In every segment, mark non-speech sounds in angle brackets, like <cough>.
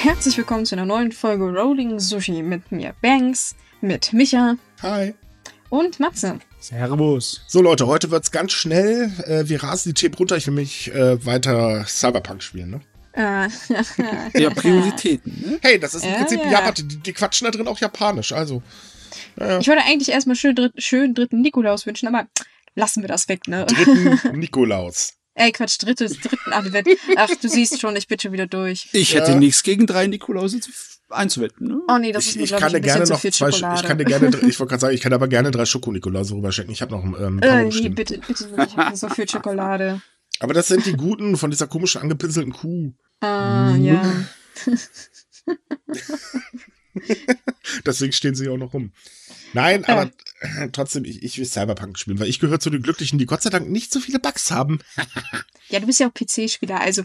Herzlich willkommen zu einer neuen Folge Rolling Sushi mit mir Banks, mit Micha Hi. und Matze. Servus. So Leute, heute wird's ganz schnell. Äh, wir rasen die Tape runter. Ich will mich äh, weiter Cyberpunk spielen, ne? Äh, <laughs> Ja, Prioritäten, ne? Hey, das ist im Ja, Prinzip ja. Japan. Die, die quatschen da drin auch japanisch. Also, ich wollte eigentlich erstmal schön, dritt, schön dritten Nikolaus wünschen, aber lassen wir das weg, ne? dritten <laughs> Nikolaus. Ey, Quatsch, drittes, dritten Advent. <laughs> Ach, du siehst schon, ich bin schon wieder durch. Ich Ja. hätte nichts gegen drei Nikolause zu- einzuwetten, ne? Oh nee, das Ich, ist mir, ich glaube kann ich, gerne zu noch viel zwei. Schokolade. Ich kann dir gerne. <laughs> Ich wollte gerade sagen, ich kann aber gerne drei Schokonikolause rüberschicken. Ich habe noch ähm, ein äh, paar nee, rumstehen. bitte, bitte nicht. Ich hab so viel Schokolade. Aber das sind die guten von dieser komischen angepinselten Kuh. Ah, Mhm. ja. <laughs> Deswegen stehen sie auch noch rum. Nein, aber äh, <clears throat> trotzdem, ich, ich will Cyberpunk spielen, weil ich gehöre zu den Glücklichen, die Gott sei Dank nicht so viele Bugs haben. Ja, du bist ja auch PC-Spieler, also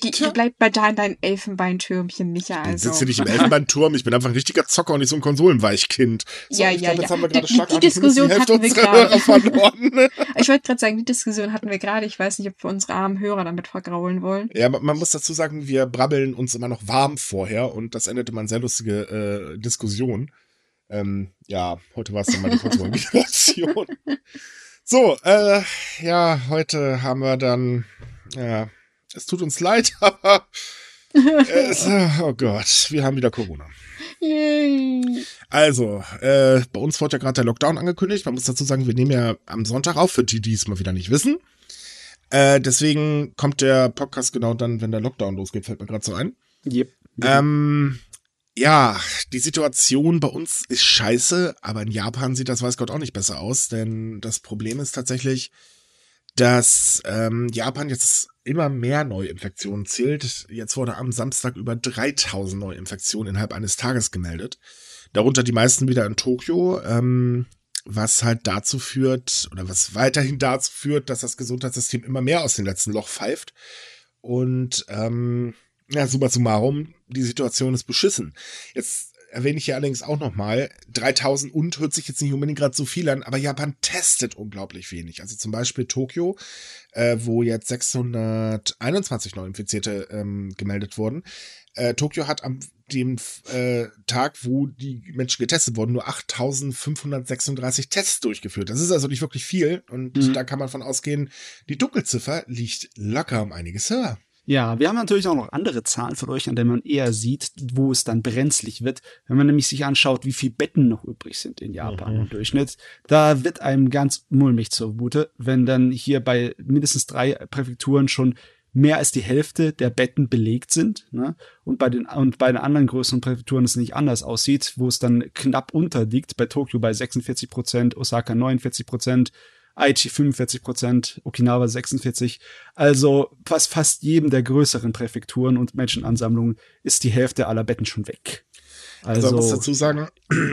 Tja. bleib bei da in deinem Elfenbeintürmchen, Micha. Ich Also. sitze hier nicht im <laughs> Elfenbeinturm, ich bin einfach ein richtiger Zocker und nicht so ein Konsolenweichkind. So, Ja, ich ja, glaub, ja. Die- die Diskussion die hatten wir gerade. <laughs> <laughs> Ich wollte gerade sagen, die Diskussion hatten wir gerade. Ich weiß nicht, ob wir unsere armen Hörer damit vergraulen wollen. Ja, man man muss dazu sagen, wir brabbeln uns immer noch warm vorher und das endete mal in sehr lustige äh, Diskussion. Ähm, ja, heute war es dann mal die Konsolengeneration. so, äh, ja, heute haben wir dann, ja, es tut uns leid, <laughs> aber es, äh, oh Gott, wir haben wieder Corona. Yay. Also, äh, bei uns wurde ja gerade der Lockdown angekündigt. Man muss dazu sagen, wir nehmen ja am Sonntag auf, für die, die es mal wieder nicht wissen. Äh, deswegen kommt der Podcast genau dann, wenn der Lockdown losgeht, fällt mir gerade so ein. Yep. Ähm, ja, die Situation bei uns ist scheiße, aber in Japan sieht das weiß Gott auch nicht besser aus, denn das Problem ist tatsächlich, dass ähm, Japan jetzt immer mehr Neuinfektionen zählt. Jetzt wurde am Samstag über 3000 Neuinfektionen innerhalb eines Tages gemeldet. Darunter die meisten wieder in Tokio, ähm, was halt dazu führt, oder was weiterhin dazu führt, dass das Gesundheitssystem immer mehr aus dem letzten Loch pfeift. Und ähm, ja, summa summarum, die Situation ist beschissen. Jetzt erwähne ich hier allerdings auch nochmal, 3000 und hört sich jetzt nicht unbedingt gerade so viel an, aber Japan testet unglaublich wenig. Also zum Beispiel Tokio, äh, wo jetzt 621 Neuinfizierte ähm, gemeldet wurden. Äh, Tokio hat am dem äh, Tag, wo die Menschen getestet wurden, nur 8536 Tests durchgeführt. Das ist also nicht wirklich viel und Mhm. da kann man von ausgehen, die Dunkelziffer liegt locker um einiges höher. Ja, wir haben natürlich auch noch andere Zahlen von euch, an denen man eher sieht, wo es dann brenzlig wird. Wenn man nämlich sich anschaut, wie viele Betten noch übrig sind in Japan Mhm. im Durchschnitt, da wird einem ganz mulmig zumute, wenn dann hier bei mindestens drei Präfekturen schon mehr als die Hälfte der Betten belegt sind. Ne? Und, bei den, und bei den anderen größeren Präfekturen es nicht anders aussieht, wo es dann knapp unterliegt, bei Tokio bei 46 Prozent, Osaka 49 Prozent, Aichi 45 Prozent, Okinawa 46. Also fast fast jedem der größeren Präfekturen und Menschenansammlungen ist die Hälfte aller Betten schon weg. Also, Also, man muss dazu sagen,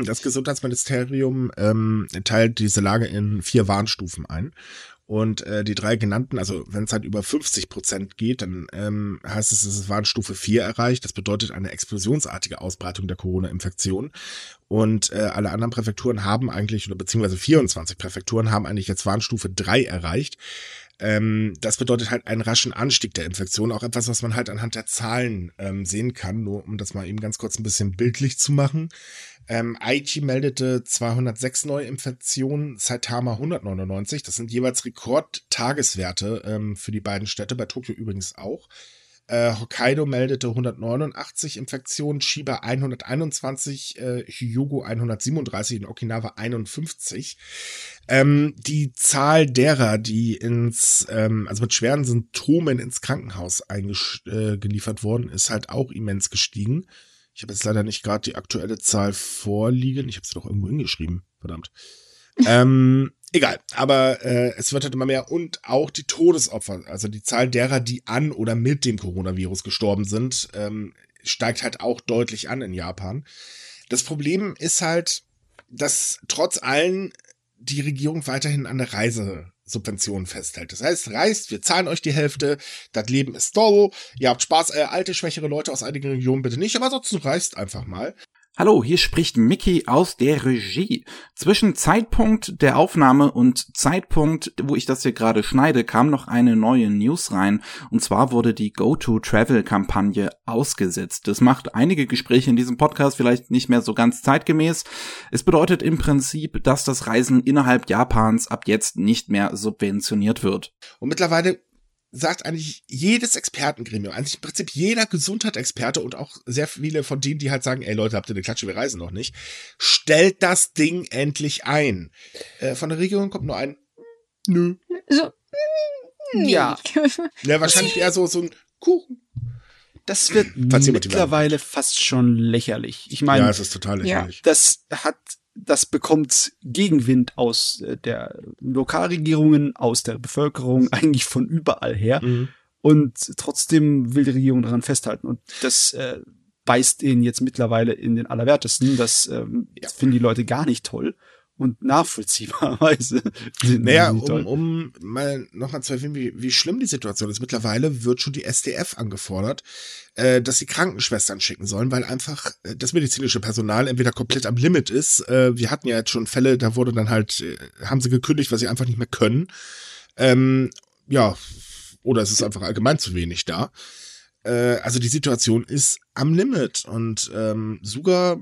das Gesundheitsministerium ähm, teilt diese Lage in vier Warnstufen ein. Und äh, die drei genannten, also wenn es halt über 50 Prozent geht, dann ähm, heißt es, es ist Warnstufe 4 erreicht. Das bedeutet eine explosionsartige Ausbreitung der Corona-Infektion. Und äh, alle anderen Präfekturen haben eigentlich, oder beziehungsweise 24 Präfekturen haben eigentlich jetzt Warnstufe 3 erreicht. Ähm, das bedeutet halt einen raschen Anstieg der Infektion, auch etwas, was man halt anhand der Zahlen ähm, sehen kann, nur um das mal eben ganz kurz ein bisschen bildlich zu machen. Ähm, Aichi meldete 206 Neuinfektionen, Saitama 199. Das sind jeweils Rekordtageswerte ähm, für die beiden Städte, bei Tokio übrigens auch. Äh, Hokkaido meldete 189 Infektionen, Chiba 121, äh, Hyugo 137 und Okinawa 51. Ähm, die Zahl derer, die ins, ähm, also mit schweren Symptomen ins Krankenhaus eingeliefert wurden, ist halt auch immens gestiegen. Ich habe jetzt leider nicht gerade die aktuelle Zahl vorliegen. Ich habe sie doch irgendwo hingeschrieben. Verdammt. ähm, egal, aber äh, es wird halt immer mehr und auch die Todesopfer, also die Zahl derer, die an oder mit dem Coronavirus gestorben sind, ähm, steigt halt auch deutlich an in Japan. Das Problem ist halt, dass trotz allem die Regierung weiterhin an der Reisesubvention festhält. Das heißt, reist, wir zahlen euch die Hälfte, das Leben ist toll, ihr habt Spaß, äh, alte, schwächere Leute aus einigen Regionen bitte nicht, aber ansonsten reist einfach mal. Hallo, hier spricht Mickey aus der Regie. Zwischen Zeitpunkt der Aufnahme und Zeitpunkt, wo ich das hier gerade schneide, kam noch eine neue News rein. Und zwar wurde die Go-To-Travel-Kampagne ausgesetzt. Das macht einige Gespräche in diesem Podcast vielleicht nicht mehr so ganz zeitgemäß. Es bedeutet im Prinzip, dass das Reisen innerhalb Japans ab jetzt nicht mehr subventioniert wird. Und mittlerweile sagt eigentlich jedes Expertengremium, eigentlich im Prinzip jeder Gesundheitsexperte und auch sehr viele von denen, die halt sagen, ey Leute, habt ihr eine Klatsche, wir reisen noch nicht, stellt das Ding endlich ein. Äh, von der Regierung kommt nur ein Nö. So, nee. Ja. <laughs> Ja, wahrscheinlich eher so, so ein Kuchen. Das wird mittlerweile fast schon lächerlich. Ich meine, Ja, es ist total Ja. lächerlich. das hat, das bekommt Gegenwind aus äh, der Lokalregierungen, aus der Bevölkerung, <laughs> eigentlich von überall her. Mhm. Und trotzdem will die Regierung daran festhalten. Und das äh, beißt ihnen jetzt mittlerweile in den Allerwertesten. Das ähm, Ja. finden die Leute gar nicht toll. Und nachvollziehbarweise <laughs> Naja, um, um mal nochmal zu erwähnen, wie, wie schlimm die Situation ist. Mittlerweile wird schon die SDF angefordert, äh, dass sie Krankenschwestern schicken sollen, weil einfach äh, das medizinische Personal entweder komplett am Limit ist. Äh, wir hatten ja jetzt schon Fälle, da wurde dann halt, äh, haben sie gekündigt, weil sie einfach nicht mehr können. Ähm, ja, oder es ist einfach allgemein zu wenig da. Äh, also die Situation ist am Limit und ähm, Suga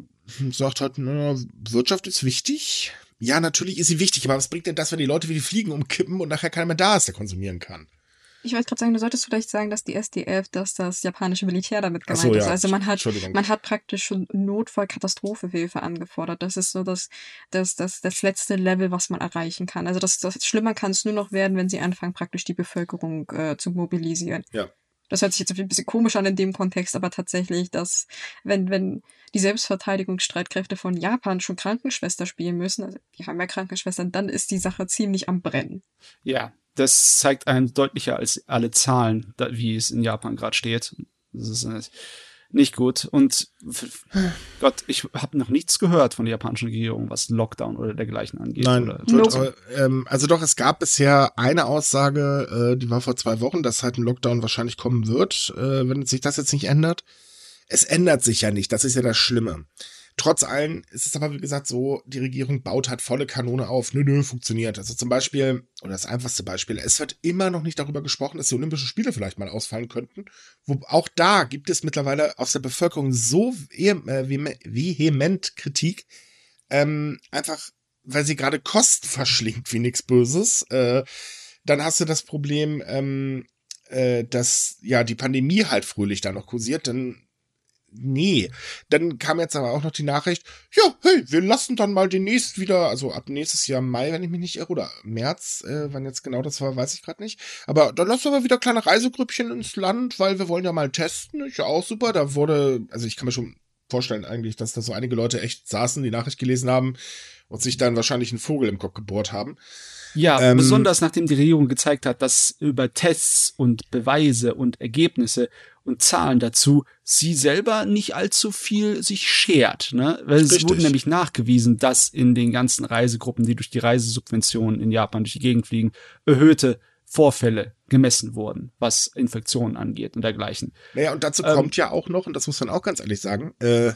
sagt halt, na, Wirtschaft ist wichtig. Ja, natürlich ist sie wichtig, aber was bringt denn das, wenn die Leute wie die Fliegen umkippen und nachher keiner mehr da ist, der konsumieren kann? Ich wollte gerade sagen, du solltest vielleicht sagen, dass die SDF, dass das japanische Militär damit gemeint so, ist. ja. Also man hat, man hat praktisch schon Notfallkatastrophenhilfe angefordert. Das ist so das, das, das, das letzte Level, was man erreichen kann. Also das, das schlimmer kann es nur noch werden, wenn sie anfangen, praktisch die Bevölkerung äh, zu mobilisieren. Ja. Das hört sich jetzt ein bisschen komisch an in dem Kontext, aber tatsächlich, dass wenn, wenn die Selbstverteidigungsstreitkräfte von Japan schon Krankenschwester spielen müssen, also die haben ja Krankenschwestern, dann ist die Sache ziemlich am Brennen. Ja, das zeigt einem deutlicher als alle Zahlen, wie es in Japan gerade steht. Das ist äh, nicht gut. Und f- Gott, ich habe noch nichts gehört von der japanischen Regierung, was Lockdown oder dergleichen angeht. Nein, Oder, Nope. aber, ähm, also doch, es gab bisher eine Aussage, äh, die war vor zwei Wochen, dass halt ein Lockdown wahrscheinlich kommen wird, äh, wenn sich das jetzt nicht ändert. Es ändert sich ja nicht, das ist ja das Schlimme. Trotz allem ist es aber, wie gesagt, so, die Regierung baut halt volle Kanone auf. Nö, nö, funktioniert. Also zum Beispiel, oder das einfachste Beispiel, es wird immer noch nicht darüber gesprochen, dass die Olympischen Spiele vielleicht mal ausfallen könnten. Wo auch da gibt es mittlerweile aus der Bevölkerung so äh, vehem- vehement Kritik, ähm, einfach, weil sie gerade Kosten verschlingt wie nichts Böses. Äh, dann hast du das Problem, ähm, äh, dass ja die Pandemie halt fröhlich da noch kursiert, dann nee. Dann kam jetzt aber auch noch die Nachricht, ja, hey, wir lassen dann mal demnächst wieder, also ab nächstes Jahr Mai, wenn ich mich nicht irre, oder März, äh, wann jetzt genau das war, weiß ich gerade nicht. Aber dann lassen wir wieder kleine Reisegrüppchen ins Land, weil wir wollen ja mal testen. Ist ja auch super. Da wurde, also ich kann mir schon vorstellen eigentlich, dass da so einige Leute echt saßen, die Nachricht gelesen haben und sich dann wahrscheinlich einen Vogel im Kopf gebohrt haben. Ja, Ähm, besonders nachdem die Regierung gezeigt hat, dass über Tests und Beweise und Ergebnisse und Zahlen dazu sie selber nicht allzu viel sich schert. Ne? Weil es Richtig. wurde nämlich nachgewiesen, dass in den ganzen Reisegruppen, die durch die Reisesubventionen in Japan durch die Gegend fliegen, erhöhte Vorfälle gemessen wurden, was Infektionen angeht und dergleichen. Naja, und dazu Ähm, kommt ja auch noch, und das muss man auch ganz ehrlich sagen, äh,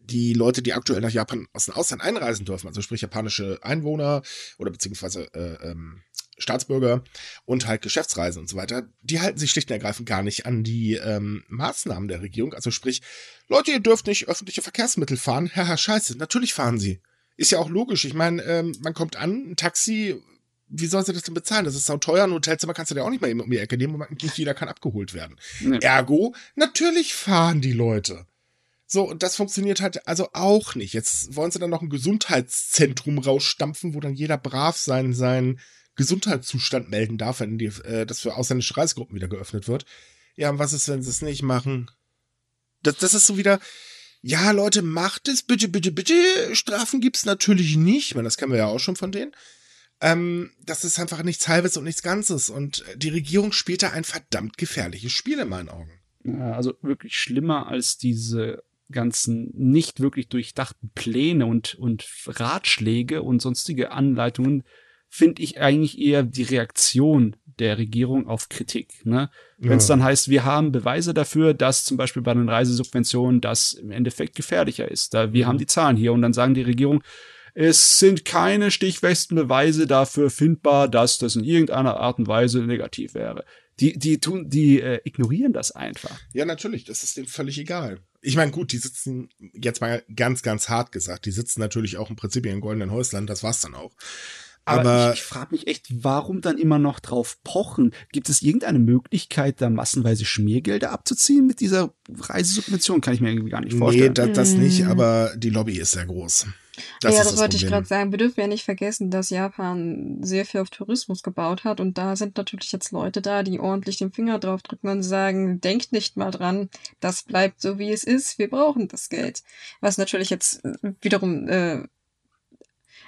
die Leute, die aktuell nach Japan aus dem Ausland einreisen dürfen, also sprich japanische Einwohner oder beziehungsweise äh, ähm, Staatsbürger und halt Geschäftsreisen und so weiter, die halten sich schlicht und ergreifend gar nicht an die ähm, Maßnahmen der Regierung. Also sprich, Leute, ihr dürft nicht öffentliche Verkehrsmittel fahren. Haha, scheiße, natürlich fahren sie. Ist ja auch logisch. Ich meine, ähm, man kommt an, ein Taxi, wie soll sie das denn bezahlen? Das ist sau teuer, ein Hotelzimmer kannst du dir auch nicht mal eben um die Ecke nehmen und nicht jeder kann abgeholt werden. Nee. Ergo, natürlich fahren die Leute. So, und das funktioniert halt also auch nicht. Jetzt wollen sie dann noch ein Gesundheitszentrum rausstampfen, wo dann jeder brav sein, seinen Gesundheitszustand melden darf, wenn die, äh, das für ausländische Reisegruppen wieder geöffnet wird. Ja, und was ist, wenn sie es nicht machen? Das, das ist so wieder, ja, Leute, macht es, bitte, bitte, bitte. Strafen gibt's natürlich nicht, weil das kennen wir ja auch schon von denen. Ähm, das ist einfach nichts Halbes und nichts Ganzes. Und die Regierung spielt da ein verdammt gefährliches Spiel in meinen Augen. Ja, also wirklich schlimmer als diese ganzen nicht wirklich durchdachten Pläne und, und Ratschläge und sonstige Anleitungen finde ich eigentlich eher die Reaktion der Regierung auf Kritik. Ne? Wenn es Ja. dann heißt, wir haben Beweise dafür, dass zum Beispiel bei den Reisesubventionen das im Endeffekt gefährlicher ist. Da, wir haben die Zahlen hier und dann sagen die Regierung, es sind keine stichfesten Beweise dafür findbar, dass das in irgendeiner Art und Weise negativ wäre. Die, die tun, die äh, ignorieren das einfach. Ja, natürlich, das ist denen völlig egal. Ich meine, gut, die sitzen, jetzt mal ganz, ganz hart gesagt, die sitzen natürlich auch im Prinzip in goldenen Häusland, das war's dann auch. Aber, Aber, ich, ich frage mich echt, warum dann immer noch drauf pochen? Gibt es irgendeine Möglichkeit, da massenweise Schmiergelder abzuziehen mit dieser Reisesubvention? Kann ich mir irgendwie gar nicht nee, vorstellen. das, das nicht, aber die Lobby ist sehr groß. ja, ist das, wollte ich Problem. gerade sagen. Wir dürfen ja nicht vergessen, dass Japan sehr viel auf Tourismus gebaut hat und da sind natürlich jetzt Leute da, die ordentlich den Finger drauf drücken und sagen, denkt nicht mal dran, das bleibt so wie es ist, wir brauchen das Geld. Was natürlich jetzt wiederum äh,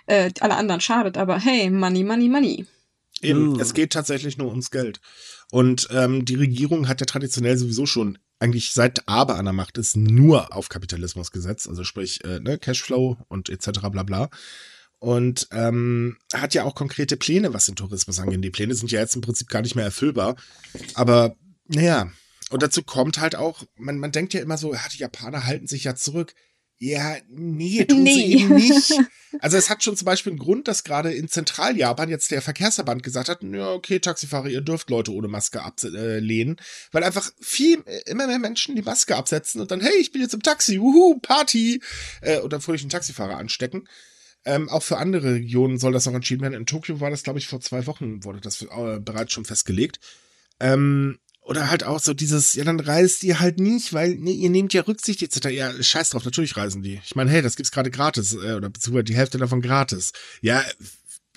äh, alle anderen schadet, aber hey, Money, Money, Money. Eben, Uh. es geht tatsächlich nur ums Geld. Und ähm, die Regierung hat ja traditionell sowieso schon eigentlich seit Aber an der Macht ist nur auf Kapitalismus gesetzt, also sprich äh, ne, Cashflow und etc. bla bla. Und ähm, hat ja auch konkrete Pläne, was den Tourismus angeht. Die Pläne sind ja jetzt im Prinzip gar nicht mehr erfüllbar. Aber naja, und dazu kommt halt auch, man, man denkt ja immer so, ja, die Japaner halten sich ja zurück. Ja, nee, <laughs> tun sie Nee. eben nicht. <laughs> Also es hat schon zum Beispiel einen Grund, dass gerade in Zentraljapan jetzt der Verkehrsverband gesagt hat, ja, okay, Taxifahrer, ihr dürft Leute ohne Maske ablehnen, weil einfach viel, äh, immer mehr Menschen die Maske absetzen und dann, hey, ich bin jetzt im Taxi, wuhu, Party, äh, oder fröhlich einen Taxifahrer anstecken. Ähm, auch für andere Regionen soll das noch entschieden werden. In Tokio war das, glaube ich, vor zwei Wochen wurde das äh, bereits schon festgelegt. Ähm, oder halt auch so dieses, ja, dann reist ihr halt nicht, weil nee, ihr nehmt ja Rücksicht etc. Ja, scheiß drauf, natürlich reisen die. Ich meine, hey, das gibt's gerade gratis, äh, oder beziehungsweise die Hälfte davon gratis. Ja,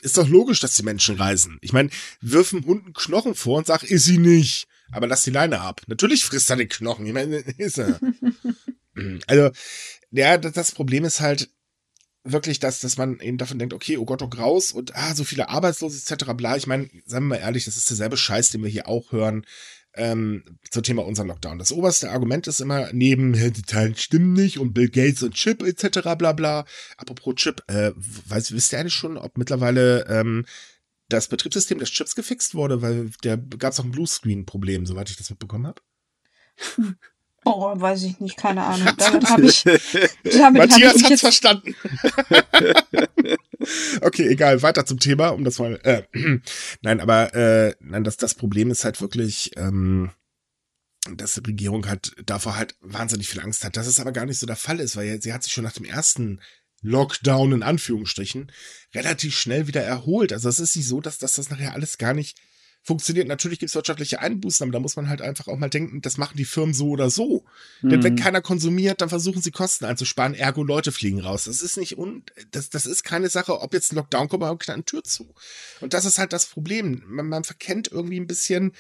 ist doch logisch, dass die Menschen reisen. Ich meine, wirf einem Hund einen Knochen vor und sag, ist sie nicht. Aber lass die Leine ab. Natürlich frisst er den Knochen. Ich meine, <laughs> ist er. <laughs> also, ja, das, Problem ist halt wirklich, dass, dass man eben davon denkt, okay, oh Gott, oh Graus und ah, so viele Arbeitslose etc. bla. Ich meine, sagen wir mal ehrlich, das ist derselbe Scheiß, den wir hier auch hören ähm, zum Thema unseren Lockdown. Das oberste Argument ist immer neben, die Zahlen stimmen nicht und Bill Gates und Chip etc. bla bla. Apropos Chip, äh, weiß, wisst ihr eigentlich schon, ob mittlerweile ähm, das Betriebssystem des Chips gefixt wurde, weil der gab es auch ein Bluescreen-Problem, soweit ich das mitbekommen habe. <laughs> Oh, weiß ich nicht, keine Ahnung. <laughs> Damit habe ich, damit hab Matthias ich mich hat's verstanden. <laughs> okay, egal, weiter zum Thema, um das mal. Äh, <clears throat> nein, aber äh, nein, das, das Problem ist halt wirklich, ähm, dass die Regierung halt davor halt wahnsinnig viel Angst hat. Dass es aber gar nicht so der Fall ist, weil sie hat sich schon nach dem ersten Lockdown in Anführungsstrichen relativ schnell wieder erholt. Also es ist nicht so, dass, dass das nachher alles gar nicht funktioniert. Natürlich gibt es wirtschaftliche Einbußen, aber da muss man halt einfach auch mal denken, das machen die Firmen so oder so. Denn wenn Mhm. keiner konsumiert, dann versuchen sie Kosten einzusparen, ergo Leute fliegen raus. Das ist nicht un das, das ist keine Sache, ob jetzt ein Lockdown kommt, aber knallt eine Tür zu. Und das ist halt das Problem. Man, man verkennt irgendwie ein bisschen,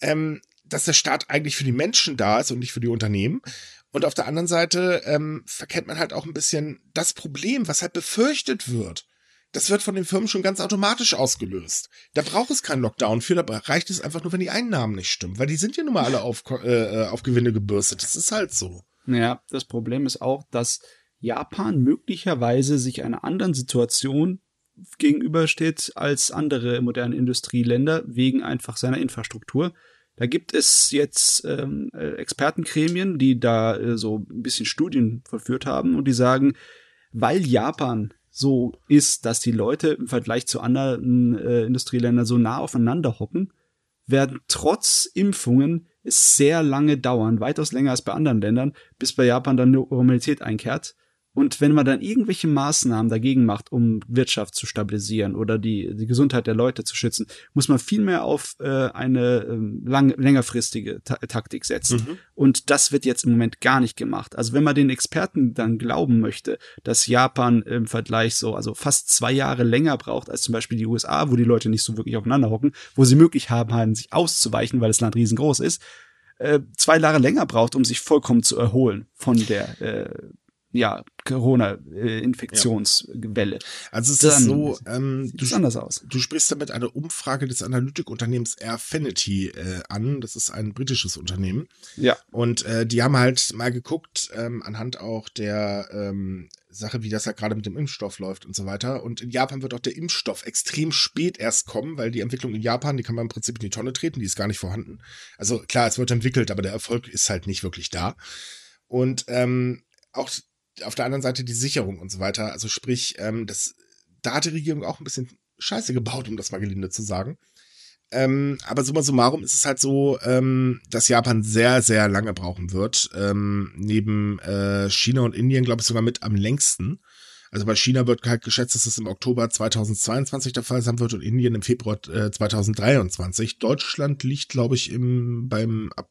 ähm, dass der Staat eigentlich für die Menschen da ist und nicht für die Unternehmen. Und auf der anderen Seite ähm, verkennt man halt auch ein bisschen das Problem, was halt befürchtet wird. Das wird von den Firmen schon ganz automatisch ausgelöst. Da braucht es keinen Lockdown für, da reicht es einfach nur, wenn die Einnahmen nicht stimmen, weil die sind ja nun mal alle auf, äh, auf Gewinne gebürstet. Das ist halt so. Ja, das Problem ist auch, dass Japan möglicherweise sich einer anderen Situation gegenübersteht als andere moderne Industrieländer wegen einfach seiner Infrastruktur. Da gibt es jetzt ähm, äh, Expertengremien, die da äh, so ein bisschen Studien vollführt haben und die sagen, weil Japan so ist, dass die Leute im Vergleich zu anderen äh, Industrieländern so nah aufeinander hocken, werden trotz Impfungen es sehr lange dauern, weitaus länger als bei anderen Ländern, bis bei Japan dann Normalität einkehrt. Und wenn man dann irgendwelche Maßnahmen dagegen macht, um Wirtschaft zu stabilisieren oder die, die Gesundheit der Leute zu schützen, muss man viel mehr auf äh, eine ähm, lang, längerfristige Ta Taktik setzen. Mhm. Und das wird jetzt im Moment gar nicht gemacht. Also wenn man den Experten dann glauben möchte, dass Japan im Vergleich so, also fast zwei Jahre länger braucht als zum Beispiel die USA, wo die Leute nicht so wirklich aufeinander hocken, wo sie möglich haben, haben sich auszuweichen, weil das Land riesengroß ist, äh, zwei Jahre länger braucht, um sich vollkommen zu erholen von der äh, ja, Corona-Infektionswelle. Also es ist so, ähm, Sieht du, anders aus. du sprichst damit eine Umfrage des Analytikunternehmens Airfinity äh, an. Das ist ein britisches Unternehmen. Ja. Und äh, die haben halt mal geguckt, ähm, anhand auch der ähm, Sache, wie das halt gerade mit dem Impfstoff läuft und so weiter. Und in Japan wird auch der Impfstoff extrem spät erst kommen, weil die Entwicklung in Japan, die kann man im Prinzip in die Tonne treten, die ist gar nicht vorhanden. Also klar, es wird entwickelt, aber der Erfolg ist halt nicht wirklich da. Und ähm, auch auf der anderen Seite die Sicherung und so weiter. Also sprich, ähm, das, da hat die Regierung auch ein bisschen Scheiße gebaut, um das mal gelinde zu sagen. Ähm, aber summa summarum ist es halt so, ähm, dass Japan sehr, sehr lange brauchen wird. Ähm, neben äh, China und Indien, glaube ich, sogar mit am längsten. Also bei China wird halt geschätzt, dass es im Oktober 2022 der Fall sein wird und Indien im Februar äh, 2023. Deutschland liegt, glaube ich, im, beim ab,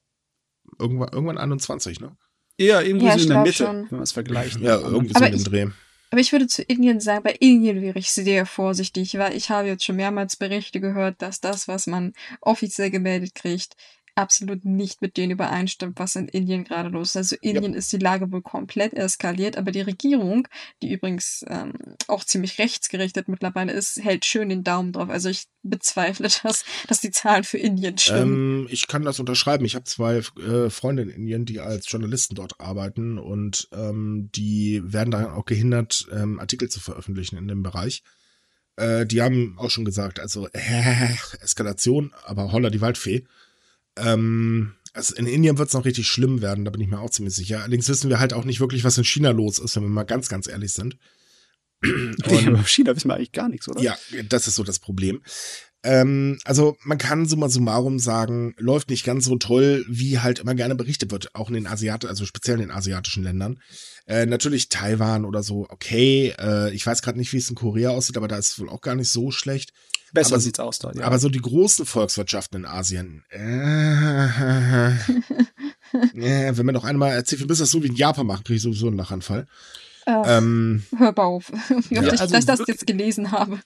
irgendwann, irgendwann 21, ne? Eher irgendwo Ja, so in der Mitte, schon. wenn man es vergleicht. Ja, irgendwie so Aber in dem ich- Dreh. Aber ich würde zu Indien sagen, bei Indien wäre ich sehr vorsichtig, weil ich habe jetzt schon mehrmals Berichte gehört, dass das, was man offiziell gemeldet kriegt, absolut nicht mit denen übereinstimmt, was in Indien gerade los ist. Also Indien ist die Lage wohl komplett eskaliert, aber die Regierung, die übrigens ähm, auch ziemlich rechtsgerichtet mittlerweile ist, hält schön den Daumen drauf. Also ich bezweifle, <laughs> dass, dass die Zahlen für Indien stimmen. Ähm, ich kann das unterschreiben. Ich habe zwei äh, Freunde in Indien, die als Journalisten dort arbeiten und ähm, die werden daran auch gehindert, ähm, Artikel zu veröffentlichen in dem Bereich. Äh, die haben auch schon gesagt, also äh, <laughs> Eskalation, aber holla die Waldfee. Ähm, also in Indien wird es noch richtig schlimm werden, da bin ich mir auch ziemlich sicher. Allerdings wissen wir halt auch nicht wirklich, was in China los ist, wenn wir mal ganz, ganz ehrlich sind. <clears throat> Nee, aber China wissen wir eigentlich gar nichts, oder? Ja, das ist so das Problem. Ähm, also man kann summa summarum sagen, läuft nicht ganz so toll, wie halt immer gerne berichtet wird, auch in den Asiat also speziell in den asiatischen Ländern. Äh, natürlich Taiwan oder so, okay. Äh, ich weiß gerade nicht, wie es in Korea aussieht, aber da ist es wohl auch gar nicht so schlecht. Besser Aber- sieht's aus da. Ja. Aber so die großen Volkswirtschaften in Asien. Äh, <laughs> äh, wenn man noch einmal erzählt, wir müssen das so wie in Japan machen, kriege ich sowieso einen Lachanfall. Äh, Ähm, Hör mal auf, wie <laughs> oft Ja, ich, also dass ich das jetzt gelesen habe.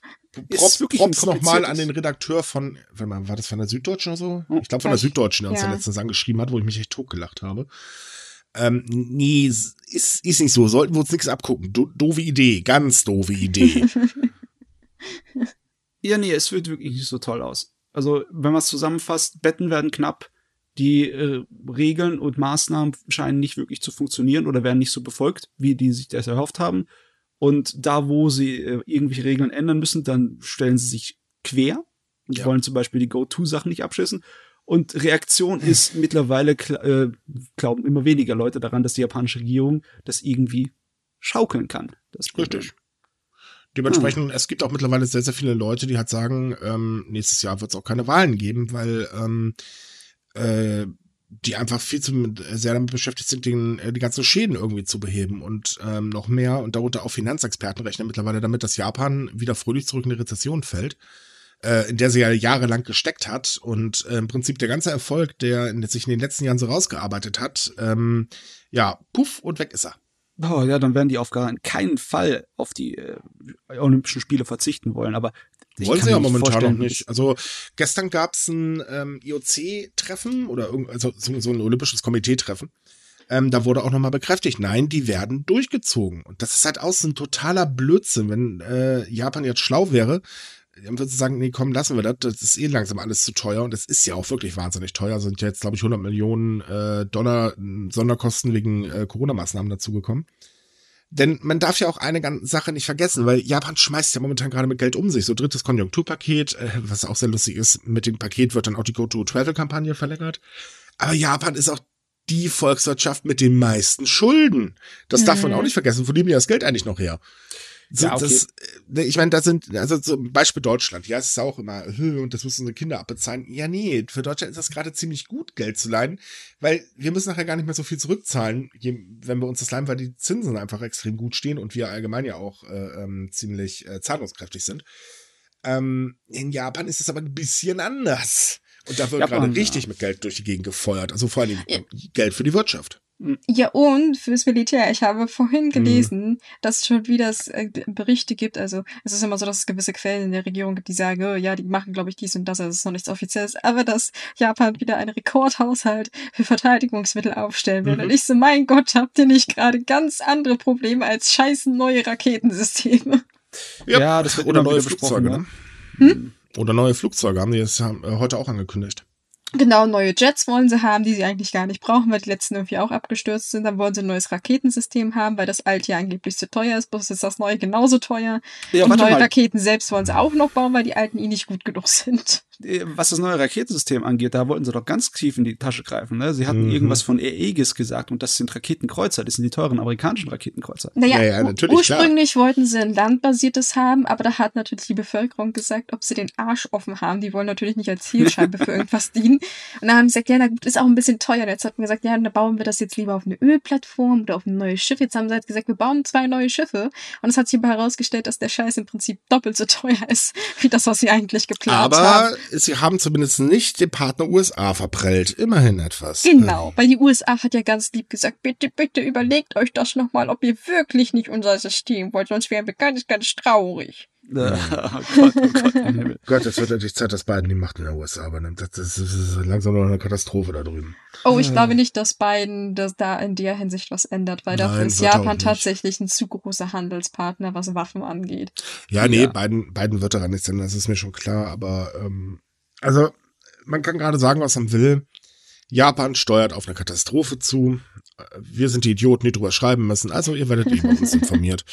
Props, nochmal an den Redakteur von, warte mal, war das von der Süddeutschen oder so? Ich glaube von der Süddeutschen, der uns ja ja. letztens angeschrieben hat, wo ich mich echt totgelacht habe. Ähm, nee, ist, ist nicht so. Sollten wir uns nichts abgucken. Do, doofe Idee, ganz doofe Idee. <laughs> Ja, nee, es wird wirklich nicht so toll aus. Also, wenn man es zusammenfasst, Betten werden knapp, die äh, Regeln und Maßnahmen scheinen nicht wirklich zu funktionieren oder werden nicht so befolgt, wie die sich das erhofft haben. Und da, wo sie äh, irgendwelche Regeln ändern müssen, dann stellen sie sich quer und Ja. wollen zum Beispiel die Go-To-Sachen nicht abschießen. Und Reaktion ist mittlerweile, kla- äh, glauben immer weniger Leute daran, dass die japanische Regierung das irgendwie schaukeln kann. Das Problem. Richtig. Dementsprechend, es gibt auch mittlerweile sehr, sehr viele Leute, die halt sagen, ähm, nächstes Jahr wird es auch keine Wahlen geben, weil ähm, äh, die einfach viel zu äh, sehr damit beschäftigt sind, den, äh, die ganzen Schäden irgendwie zu beheben und ähm, noch mehr und darunter auch Finanzexperten rechnen mittlerweile damit, dass Japan wieder fröhlich zurück in die Rezession fällt, äh, in der sie ja jahrelang gesteckt hat und äh, im Prinzip der ganze Erfolg, der in, sich in den letzten Jahren so rausgearbeitet hat, ähm, ja, puff und weg ist er. Oh ja, dann werden die auf gar keinen Fall auf die äh, Olympischen Spiele verzichten wollen. Aber Wollen sie ja momentan noch nicht. Also gestern gab es ein ähm, IOC-Treffen oder also so, so ein olympisches Komitee-Treffen. Ähm, da wurde auch nochmal bekräftigt, nein, die werden durchgezogen. Und das ist halt auch so ein totaler Blödsinn. Wenn äh, Japan jetzt schlau wäre, dann würde sie sagen, nee, komm, lassen wir das. Das ist eh langsam alles zu teuer. Und das ist ja auch wirklich wahnsinnig teuer. Sind ja jetzt, glaube ich, 100 Millionen äh, Dollar äh, Sonderkosten wegen äh, Corona-Maßnahmen dazugekommen. Denn man darf ja auch eine ganze Sache nicht vergessen, weil Japan schmeißt ja momentan gerade mit Geld um sich. So drittes Konjunkturpaket, äh, was auch sehr lustig ist, mit dem Paket wird dann auch die Go-To-Travel-Kampagne verlängert. Aber Japan ist auch die Volkswirtschaft mit den meisten Schulden. Das darf man Mhm. auch nicht vergessen. Wo nehmen die das Geld eigentlich noch her? So, Ja, okay. das, äh, ich meine, da sind, also zum Beispiel Deutschland, ja, es ist auch immer, "Hö, und das müssen unsere Kinder abbezahlen. Ja, nee, für Deutschland ist das gerade ziemlich gut, Geld zu leihen, weil wir müssen nachher gar nicht mehr so viel zurückzahlen, wenn wir uns das leihen, weil die Zinsen einfach extrem gut stehen und wir allgemein ja auch äh, ähm, ziemlich äh, zahlungskräftig sind. Ähm, in Japan ist es aber ein bisschen anders. Und da wird Japan, gerade ja. richtig mit Geld durch die Gegend gefeuert. Also vor allem Ja. Geld für die Wirtschaft. Ja, und fürs Militär. Ich habe Mhm. vorhin gelesen, dass es schon wieder es, äh, Berichte gibt. Also, es ist immer so, dass es gewisse Quellen in der Regierung gibt, die sagen, oh, ja, die machen, glaube ich, dies und das. Also, es ist noch nichts Offizielles. Aber dass Japan wieder einen Rekordhaushalt für Verteidigungsmittel aufstellen will. Mhm. Und ich so, mein Gott, habt ihr nicht gerade ganz andere Probleme als scheißen neue Raketensysteme? Ja, das wird Oder immer neue Flugzeuge, ne? ne? Oder neue Flugzeuge haben die jetzt haben, äh, heute auch angekündigt. Genau, neue Jets wollen sie haben, die sie eigentlich gar nicht brauchen, weil die letzten irgendwie auch abgestürzt sind. Dann wollen sie ein neues Raketensystem haben, weil das alte ja angeblich zu teuer ist, bloß ist das neue genauso teuer. Ja, Und neue mal. Raketen selbst wollen sie auch noch bauen, weil die alten ihnen nicht gut genug <laughs> sind. Äh, Was das neue Raketensystem angeht, da wollten sie doch ganz tief in die Tasche greifen. Ne? Sie hatten Mhm. irgendwas von Aegis gesagt und das sind Raketenkreuzer, das sind die teuren amerikanischen Raketenkreuzer. Naja, Ja, ja, ur- natürlich, klar. ursprünglich wollten sie ein landbasiertes haben, aber da hat natürlich die Bevölkerung gesagt, ob sie den Arsch offen haben. Die wollen natürlich nicht als Zielscheibe für <laughs> irgendwas dienen. Und dann haben sie gesagt, ja, na gut, ist auch ein bisschen teuer. Und jetzt hat man gesagt, ja, dann bauen wir das jetzt lieber auf eine Ölplattform oder auf ein neues Schiff. Jetzt haben sie halt gesagt, wir bauen zwei neue Schiffe. Und es hat sich aber herausgestellt, dass der Scheiß im Prinzip doppelt so teuer ist, <laughs> wie das, was sie eigentlich geplant haben. Aber sie haben zumindest nicht den Partner USA verprellt. Immerhin etwas. Genau, weil die USA hat ja ganz lieb gesagt, bitte, bitte überlegt euch das nochmal, ob ihr wirklich nicht unser System wollt, sonst wären wir ganz, ganz traurig. <laughs> Oh Gott, oh Gott, im Himmel. <laughs> Gott, es wird endlich Zeit, dass Biden die Macht in der USA übernimmt. Das, das, ist langsam noch eine Katastrophe da drüben. Oh, ich glaube nicht, dass Biden das da in der Hinsicht was ändert, weil dafür Nein, ist Japan tatsächlich ein zu großer Handelspartner, was Waffen angeht. Ja, nee, Ja. Biden, Biden wird daran nichts ändern, das ist mir schon klar. Aber ähm, also man kann gerade sagen, was man will. Japan steuert auf eine Katastrophe zu. Wir sind die Idioten, die drüber schreiben müssen. Also ihr werdet eh über uns <laughs> informiert.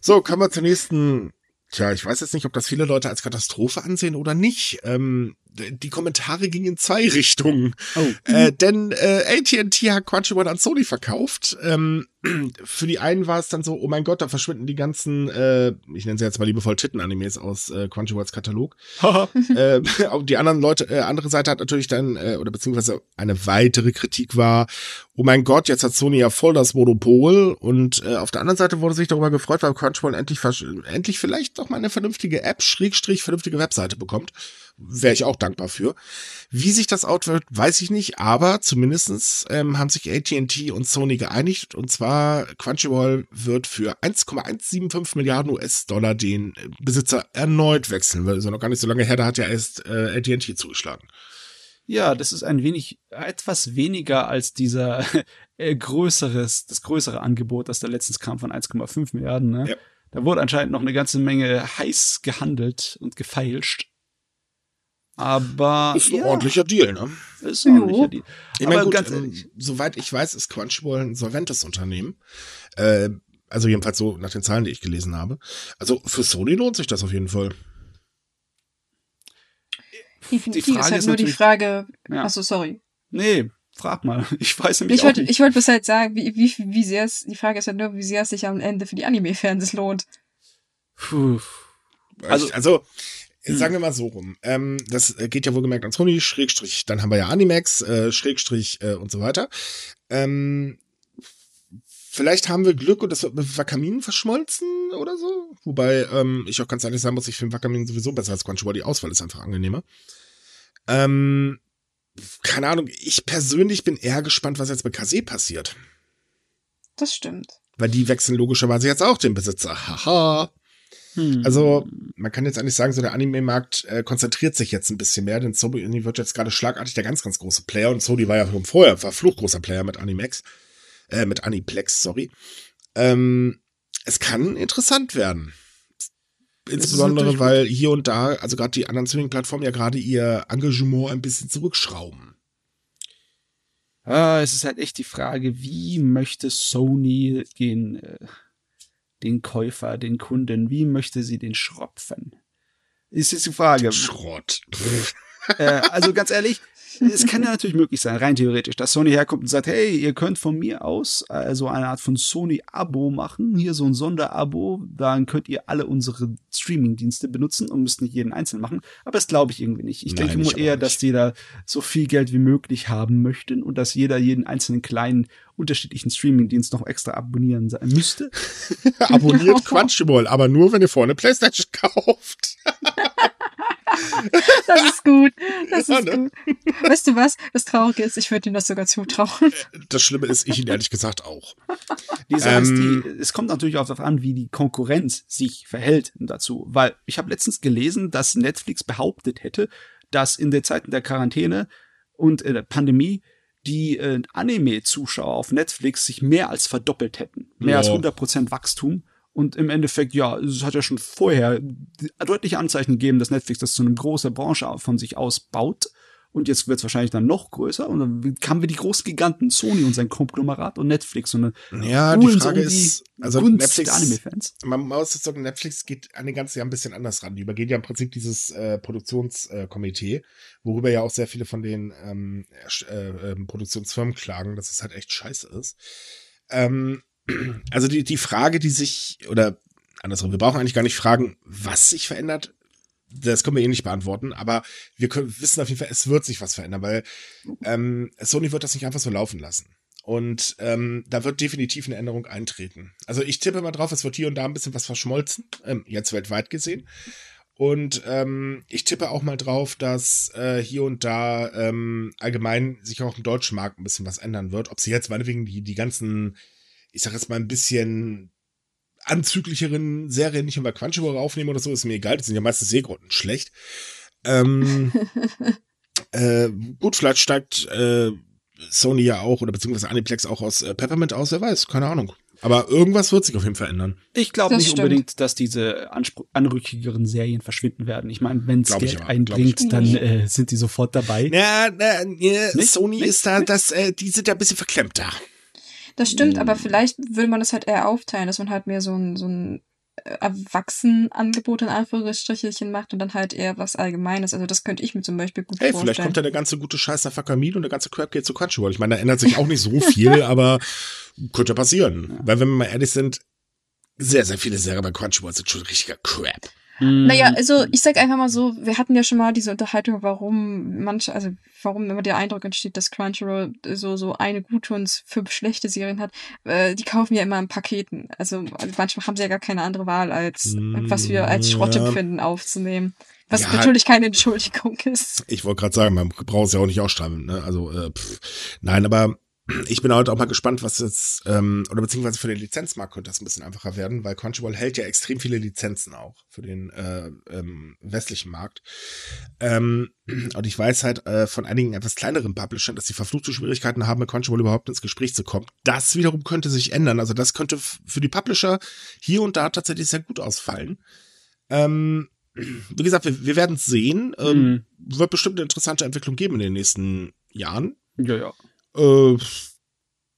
So, kommen wir zur nächsten. Tja, ich weiß jetzt nicht, ob das viele Leute als Katastrophe ansehen oder nicht. Ähm, die Kommentare gingen in zwei <laughs> Richtungen. Oh. Äh, denn äh, AT&T hat Crunchyroll an Sony verkauft. Ähm, <clears throat> für die einen war es dann so, oh mein Gott, da verschwinden die ganzen, äh, ich nenne sie jetzt mal liebevoll Titten-Animes aus äh, Crunchyrolls Katalog. <laughs> äh, <laughs> die anderen Leute, äh, andere Seite hat natürlich dann, äh, oder beziehungsweise eine weitere Kritik war, oh mein Gott, jetzt hat Sony ja voll das Monopol und äh, auf der anderen Seite wurde sich darüber gefreut, weil Crunchyroll endlich, endlich vielleicht doch mal eine vernünftige App, Schrägstrich, vernünftige Webseite bekommt. Wäre ich auch dankbar für. Wie sich das outwirkt, weiß ich nicht, aber zumindestens ähm, haben sich AT&T und Sony geeinigt und zwar Crunchyroll wird für 1,175 Milliarden US-Dollar den äh, Besitzer erneut wechseln. Weil ja noch gar nicht so lange her, da hat ja erst äh, AT&T zugeschlagen. Ja, das ist ein wenig, etwas weniger als dieser <laughs> äh, größeres, das größere Angebot, das da letztens kam von 1,5 Milliarden. Ne? Ja. Da wurde anscheinend noch eine ganze Menge heiß gehandelt und gefeilscht. Aber Ist ein ja, ordentlicher Deal, ne? ist ein ordentlicher. Deal. Ich Aber meine, gut, ganz ähm, ehrlich, soweit ich weiß, ist Crunchyroll ein solventes Unternehmen. Äh, also jedenfalls so nach den Zahlen, die ich gelesen habe. Also für Sony lohnt sich das auf jeden Fall. Definitiv Die Frage ist halt ist nur die natürlich- Frage, Ja. achso, sorry. nee, frag mal. <laughs> Ich weiß nämlich Ich auch wollte, nicht. ich wollte bis halt sagen, wie, wie, wie sehr es, die Frage ist halt nur, wie sehr es sich am Ende für die Anime-Fans lohnt. Puh. Also- also Hm. sagen wir mal so rum. Ähm, das äh, geht ja wohlgemerkt an Sony, Schrägstrich, dann haben wir ja Animax, äh, Schrägstrich äh, und so weiter. Ähm, vielleicht haben wir Glück und das wird mit Wakamin verschmolzen oder so. Wobei ähm, ich auch ganz ehrlich sagen muss, ich finde Wakamin sowieso besser als Crunchyroll. Die Auswahl ist einfach angenehmer. Ähm, keine Ahnung, ich persönlich bin eher gespannt, was jetzt mit Kase passiert. Das stimmt. Weil die wechseln logischerweise jetzt auch den Besitzer. Haha. Hm. Also, man kann jetzt eigentlich sagen, so der Anime-Markt äh, konzentriert sich jetzt ein bisschen mehr, denn Sony wird jetzt gerade schlagartig der ganz, ganz große Player und Sony war ja schon vorher, war fluchgroßer Player mit Animex, äh, mit Aniplex, sorry. Ähm, es kann interessant werden. Insbesondere, weil hier und da, also gerade die anderen Streaming-Plattformen ja gerade ihr Engagement ein bisschen zurückschrauben. Ah, es ist halt echt die Frage, wie möchte Sony den, äh, den Käufer, den Kunden, wie möchte sie den schropfen? Ist jetzt die Frage. Schrott. äh, also ganz ehrlich, es kann ja natürlich möglich sein, rein theoretisch, dass Sony herkommt und sagt, hey, ihr könnt von mir aus äh, so eine Art von Sony-Abo machen, hier so ein Sonderabo, dann könnt ihr alle unsere Streaming-Dienste benutzen und müsst nicht jeden einzeln machen. Aber das glaube ich irgendwie nicht. Ich Nein, denke nur eher, nicht. dass die da so viel Geld wie möglich haben möchten und dass jeder jeden einzelnen kleinen unterschiedlichen Streaming-Dienst noch extra abonnieren sein müsste. <laughs> Abonniert Crunchyroll, aber nur, wenn ihr vorne Playstation <laughs> kauft. <laughs> Das ist gut. Das Ja, ist ne? gut. Weißt du was? Das Traurige ist, ich würde ihm das sogar zutrauen. Das Schlimme ist, ich ihn ehrlich gesagt auch. Die Sache ist Ähm, die, es kommt natürlich auch darauf an, wie die Konkurrenz sich verhält dazu. Weil ich habe letztens gelesen, dass Netflix behauptet hätte, dass in den Zeiten der Quarantäne und äh, der Pandemie die äh, Anime-Zuschauer auf Netflix sich mehr als verdoppelt hätten. Mehr Ja. als 100% Wachstum. Und im Endeffekt, ja, es hat ja schon vorher deutliche Anzeichen gegeben, dass Netflix das zu einer großen Branche von sich aus baut. Und jetzt wird es wahrscheinlich dann noch größer. Und dann haben wir die großen Giganten, Sony und sein Konglomerat und Netflix. Und ja, die Frage um ist, also Gunst Netflix, Anime-Fans. man muss jetzt sagen, Netflix geht an den ganzen Jahr ein bisschen anders ran. Die übergehen ja im Prinzip dieses äh, Produktionskomitee, äh, worüber ja auch sehr viele von den ähm, äh, äh, Produktionsfirmen klagen, dass es halt echt scheiße ist. Ähm, also die, die Frage, die sich, oder andersrum, wir brauchen eigentlich gar nicht fragen, was sich verändert, das können wir eh nicht beantworten, aber wir können, wissen auf jeden Fall, es wird sich was verändern, weil ähm, Sony wird das nicht einfach so laufen lassen. Und ähm, da wird definitiv eine Änderung eintreten. Also ich tippe mal drauf, es wird hier und da ein bisschen was verschmolzen, ähm, jetzt weltweit gesehen. Und ähm, ich tippe auch mal drauf, dass äh, hier und da ähm, allgemein sich auch im deutschen Markt ein bisschen was ändern wird. Ob sie jetzt meinetwegen die, die ganzen, ich sag jetzt mal ein bisschen anzüglicheren Serien nicht über Crunchyroll aufnehmen oder so, ist mir egal. Die sind ja meistens Seegrotten schlecht. Ähm, <laughs> äh, gut, vielleicht steigt äh, Sony ja auch oder beziehungsweise Aniplex auch aus äh, Peppermint aus, wer weiß, keine Ahnung. Aber irgendwas wird sich auf jeden Fall ändern. Ich glaube Das nicht stimmt. unbedingt, dass diese anspr- anrückigeren Serien verschwinden werden. Ich meine, wenn es Geld einbringt, dann äh, sind die sofort dabei. Ja, na, ja, Nicht? Sony Nicht? ist da, das, äh, die sind da ein bisschen verklemmter. Das stimmt, aber Mm. vielleicht würde man das halt eher aufteilen, dass man halt mehr so ein, so ein äh, Erwachsenenangebot in Anführungsstrichelchen macht und dann halt eher was Allgemeines. Also das könnte ich mir zum Beispiel gut Hey, vorstellen. vielleicht kommt ja der ganze gute Scheiß nach Fakamin und der ganze Crap geht zu Crunchyroll. Ich meine, da ändert sich auch nicht so viel, <laughs> aber könnte passieren. Weil, wenn wir mal ehrlich sind, sehr, sehr viele Serien bei Crunchyroll sind schon richtiger Crap. Hm, Naja, also ich sag einfach mal so, wir hatten ja schon mal diese Unterhaltung, warum manche, also warum immer der Eindruck entsteht, dass Crunchyroll so, so eine gute und fünf schlechte Serien hat. Äh, die kaufen ja immer in Paketen. Also manchmal haben sie ja gar keine andere Wahl, als Mm, was wir als Schrott ja. empfinden aufzunehmen. Was Ja. natürlich keine Entschuldigung <laughs> ist. Ich wollte gerade sagen, man braucht es ja auch nicht ausstrahlen. Ne? Also, äh, pff. nein, aber ich bin heute auch mal gespannt, was jetzt, ähm, oder beziehungsweise für den Lizenzmarkt könnte das ein bisschen einfacher werden, weil Crunchyroll hält ja extrem viele Lizenzen auch für den äh, ähm, westlichen Markt. Ähm, und ich weiß halt äh, von einigen etwas kleineren Publishern, dass sie verfluchte Schwierigkeiten haben, mit Crunchyroll überhaupt ins Gespräch zu kommen. Das wiederum könnte sich ändern. Also das könnte für die Publisher hier und da tatsächlich sehr gut ausfallen. Ähm, wie gesagt, wir, wir werden es sehen. Ähm, wird bestimmt eine interessante Entwicklung geben in den nächsten Jahren. ja, ja. Äh,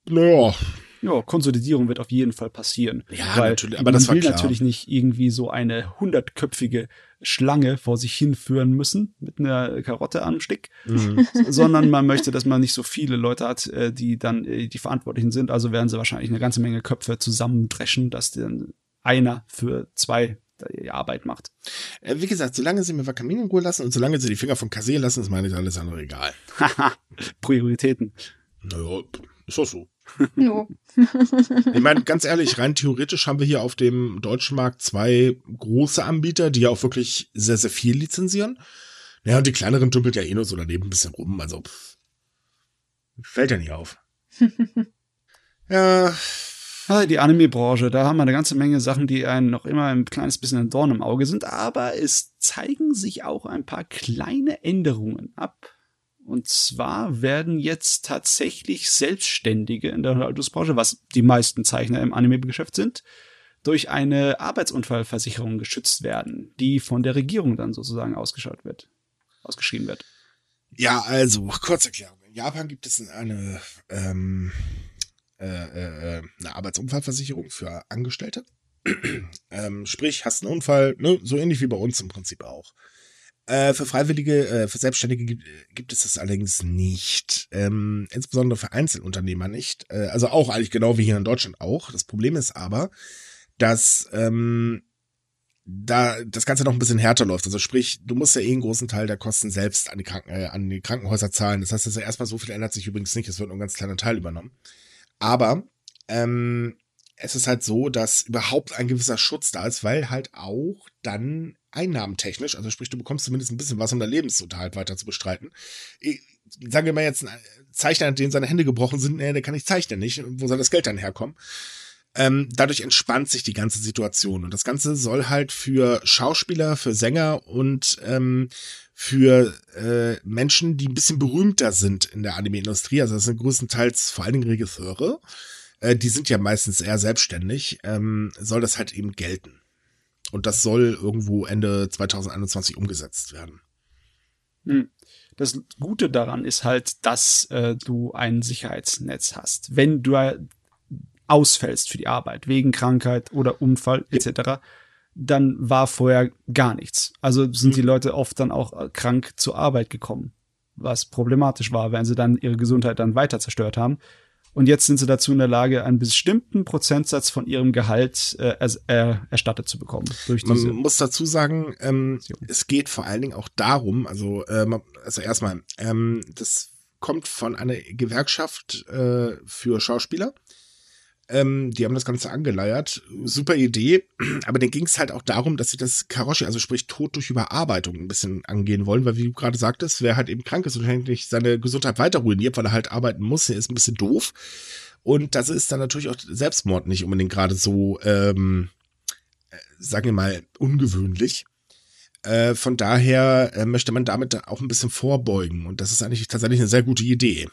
naja, Ja, Konsolidierung wird auf jeden Fall passieren. Ja, weil natürlich, aber man das war will klar. natürlich nicht irgendwie so eine hundertköpfige Schlange vor sich hinführen müssen mit einer Karotte am Stick, Mhm. <laughs> sondern man möchte, dass man nicht so viele Leute hat, äh, die dann äh, die Verantwortlichen sind. Also werden sie wahrscheinlich eine ganze Menge Köpfe zusammendreschen, dass dann einer für zwei die Arbeit macht. Äh, wie gesagt, solange sie mir Wakamin in Ruhe lassen und solange sie die Finger vom Kassé lassen, ist meine alles andere egal. Haha, <laughs> Prioritäten. Naja, ist doch so. No. Ich meine, ganz ehrlich, rein theoretisch haben wir hier auf dem deutschen Markt zwei große Anbieter, die ja auch wirklich sehr, sehr viel lizenzieren. Ja, und die kleineren dümpelt ja eh nur so daneben ein bisschen rum, also pff, fällt ja nicht auf. <laughs> ja, Ah, Die Anime-Branche, da haben wir eine ganze Menge Sachen, die einen noch immer ein kleines bisschen ein Dorn im Auge sind, aber es zeigen sich auch ein paar kleine Änderungen ab. Und zwar werden jetzt tatsächlich Selbstständige in der Unterhaltungsbranche, was die meisten Zeichner im Anime-Geschäft sind, durch eine Arbeitsunfallversicherung geschützt werden, die von der Regierung dann sozusagen ausgeschaut wird, ausgeschrieben wird. Ja, also, Kurzerklärung. In Japan gibt es eine, ähm, äh, äh, eine Arbeitsunfallversicherung für Angestellte. <clears throat> ähm, sprich, hast einen Unfall, ne, so ähnlich wie bei uns im Prinzip auch. Äh, für Freiwillige, äh, für Selbstständige gibt, gibt es das allerdings nicht. Ähm, insbesondere für Einzelunternehmer nicht. Äh, also auch eigentlich genau wie hier in Deutschland auch. Das Problem ist aber, dass ähm, da das Ganze noch ein bisschen härter läuft. Also sprich, du musst ja eh einen großen Teil der Kosten selbst an die, Kranken, äh, an die Krankenhäuser zahlen. Das heißt, also erstmal so viel ändert sich übrigens nicht. Es wird nur ein ganz kleiner Teil übernommen. Aber ähm, es ist halt so, dass überhaupt ein gewisser Schutz da ist, weil halt auch dann einnahmentechnisch, also sprich, du bekommst zumindest ein bisschen was, um dein Lebensunterhalt weiter zu bestreiten. Ich, sagen wir mal jetzt, ein Zeichner, dem seine Hände gebrochen sind, nee, der kann nicht zeichnen, nicht? Wo soll das Geld dann herkommen? Ähm, dadurch entspannt sich die ganze Situation. Und das Ganze soll halt für Schauspieler, für Sänger und ähm, für äh, Menschen, die ein bisschen berühmter sind in der Anime-Industrie, also das sind größtenteils vor allen Dingen Regisseure, äh, die sind ja meistens eher selbstständig, ähm, soll das halt eben gelten. Und das soll irgendwo Ende 2021 umgesetzt werden. Hm. Das Gute daran ist halt, dass äh, du ein Sicherheitsnetz hast. Wenn du ausfällst für die Arbeit, wegen Krankheit oder Unfall etc., dann war vorher gar nichts. Also sind die Leute oft dann auch krank zur Arbeit gekommen, was problematisch war, wenn sie dann ihre Gesundheit dann weiter zerstört haben. Und jetzt sind sie dazu in der Lage, einen bestimmten Prozentsatz von ihrem Gehalt äh, äh, erstattet zu bekommen. Man muss dazu sagen, ähm, es geht vor allen Dingen auch darum, also, äh, also erstmal, ähm, das kommt von einer Gewerkschaft äh, für Schauspieler. Ähm, die haben das Ganze angeleiert. Super Idee. <clears throat> Aber dann ging es halt auch darum, dass sie das Karoshi, also sprich Tod durch Überarbeitung, ein bisschen angehen wollen, weil wie du gerade sagtest, wer halt eben krank ist und eigentlich seine Gesundheit weiter ruiniert, weil er halt arbeiten muss, der ist ein bisschen doof. Und das ist dann natürlich auch Selbstmord nicht unbedingt gerade so, ähm, äh, sagen wir mal, ungewöhnlich. Äh, von daher äh, möchte man damit auch ein bisschen vorbeugen. Und das ist eigentlich tatsächlich eine sehr gute Idee.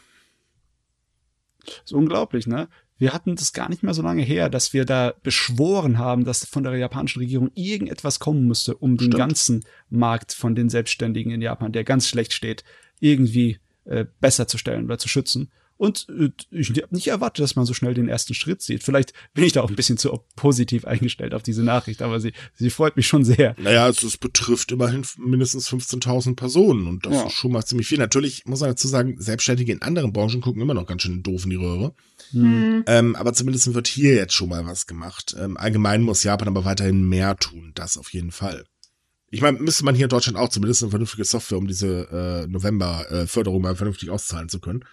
Ist unglaublich, ne? Wir hatten das gar nicht mehr so lange her, dass wir da beschworen haben, dass von der japanischen Regierung irgendetwas kommen müsste, um Stimmt. den ganzen Markt von den Selbstständigen in Japan, der ganz schlecht steht, irgendwie äh, besser zu stellen oder zu schützen. Und äh, ich habe nicht erwartet, dass man so schnell den ersten Schritt sieht. Vielleicht bin ich da auch ein bisschen zu positiv eingestellt auf diese Nachricht, aber sie, sie freut mich schon sehr. Naja, also es betrifft immerhin mindestens 15.000 Personen und das ja. ist schon mal ziemlich viel. Natürlich muss man dazu sagen, Selbstständige in anderen Branchen gucken immer noch ganz schön doof in die Röhre. Mhm. Ähm, aber zumindest wird hier jetzt schon mal was gemacht. Ähm, allgemein muss Japan aber weiterhin mehr tun, das auf jeden Fall. Ich meine, müsste man hier in Deutschland auch zumindest eine vernünftige Software, um diese äh, November-Förderung äh, mal vernünftig auszahlen zu können.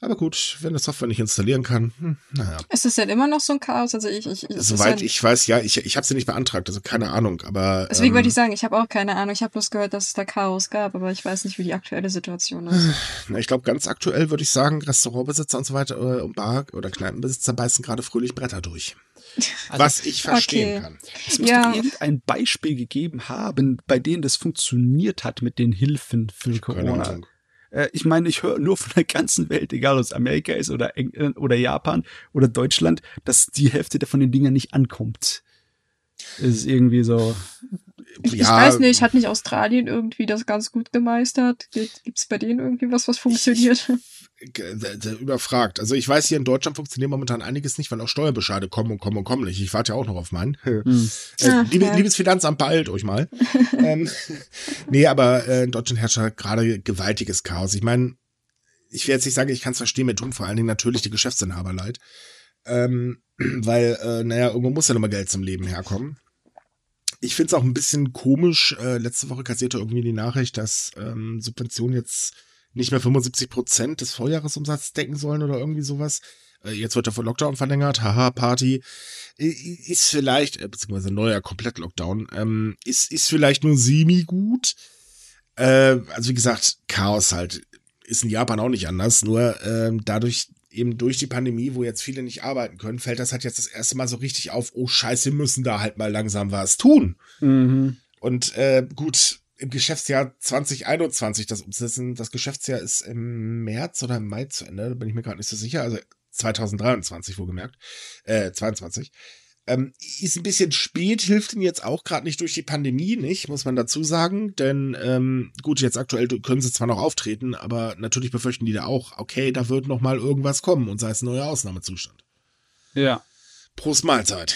Aber gut, wenn das Software nicht installieren kann, hm, naja. Ist es denn immer noch so ein Chaos? Also ich, ich Soweit ich weiß, ja, ich, ich habe sie nicht beantragt, also keine Ahnung, aber. Deswegen ähm, wollte ich sagen, ich habe auch keine Ahnung. Ich habe bloß gehört, dass es da Chaos gab, aber ich weiß nicht, wie die aktuelle Situation ist. <sighs> Na, ich glaube, ganz aktuell würde ich sagen, Restaurantbesitzer und so weiter äh, und Bar- oder Kneipenbesitzer beißen gerade fröhlich Bretter durch. <laughs> Also, was ich verstehen okay. kann. Es muss ja. irgendein Beispiel gegeben haben, bei dem das funktioniert hat mit den Hilfen für Corona. Äh, ich meine, ich höre nur von der ganzen Welt, egal ob es Amerika ist oder England oder Japan oder Deutschland, dass die Hälfte von den Dingern nicht ankommt. Das ist irgendwie so. Ich, ja, ich weiß nicht, hat nicht Australien irgendwie das ganz gut gemeistert? Gibt es bei denen irgendwie was, was funktioniert? Überfragt. Also ich weiß, hier in Deutschland funktioniert momentan einiges nicht, weil auch Steuerbescheide kommen und kommen und kommen nicht. Ich warte ja auch noch auf meinen. Hm. Äh, Ach, liebe, ja. Liebes Finanzamt, beeilt euch mal. <laughs> ähm, nee, aber äh, in Deutschland herrscht halt gerade gewaltiges Chaos. Ich meine, ich will jetzt nicht sagen, ich kann es verstehen, mir tun vor allen Dingen natürlich die Geschäftsinhaber leid. Ähm, <clears throat> weil, äh, naja, irgendwo muss ja nochmal Geld zum Leben herkommen. Ich finde es auch ein bisschen komisch. Äh, letzte Woche kassierte irgendwie die Nachricht, dass ähm, Subventionen jetzt nicht mehr 75 Prozent des Vorjahresumsatzes decken sollen oder irgendwie sowas. Äh, jetzt wird der von Lockdown verlängert, haha, Party. Ist vielleicht, äh, beziehungsweise neuer Komplett-Lockdown, ähm, ist, ist vielleicht nur semi-gut. Äh, also wie gesagt, Chaos halt. Ist in Japan auch nicht anders, nur ähm, dadurch, eben durch die Pandemie, wo jetzt viele nicht arbeiten können, fällt das halt jetzt das erste Mal so richtig auf, oh scheiße, wir müssen da halt mal langsam was tun. Mhm. Und äh, gut, im Geschäftsjahr 2021 das umsetzen. Das Geschäftsjahr ist im März oder im Mai zu Ende, da bin ich mir gerade nicht so sicher. Also 2023 wohlgemerkt. Äh, 22. Ähm, ist ein bisschen spät, hilft ihnen jetzt auch gerade nicht durch die Pandemie, nicht, muss man dazu sagen. Denn ähm, gut, jetzt aktuell können sie zwar noch auftreten, aber natürlich befürchten die da auch, okay, da wird noch mal irgendwas kommen und sei es ein neuer Ausnahmezustand. Ja. Prost Mahlzeit.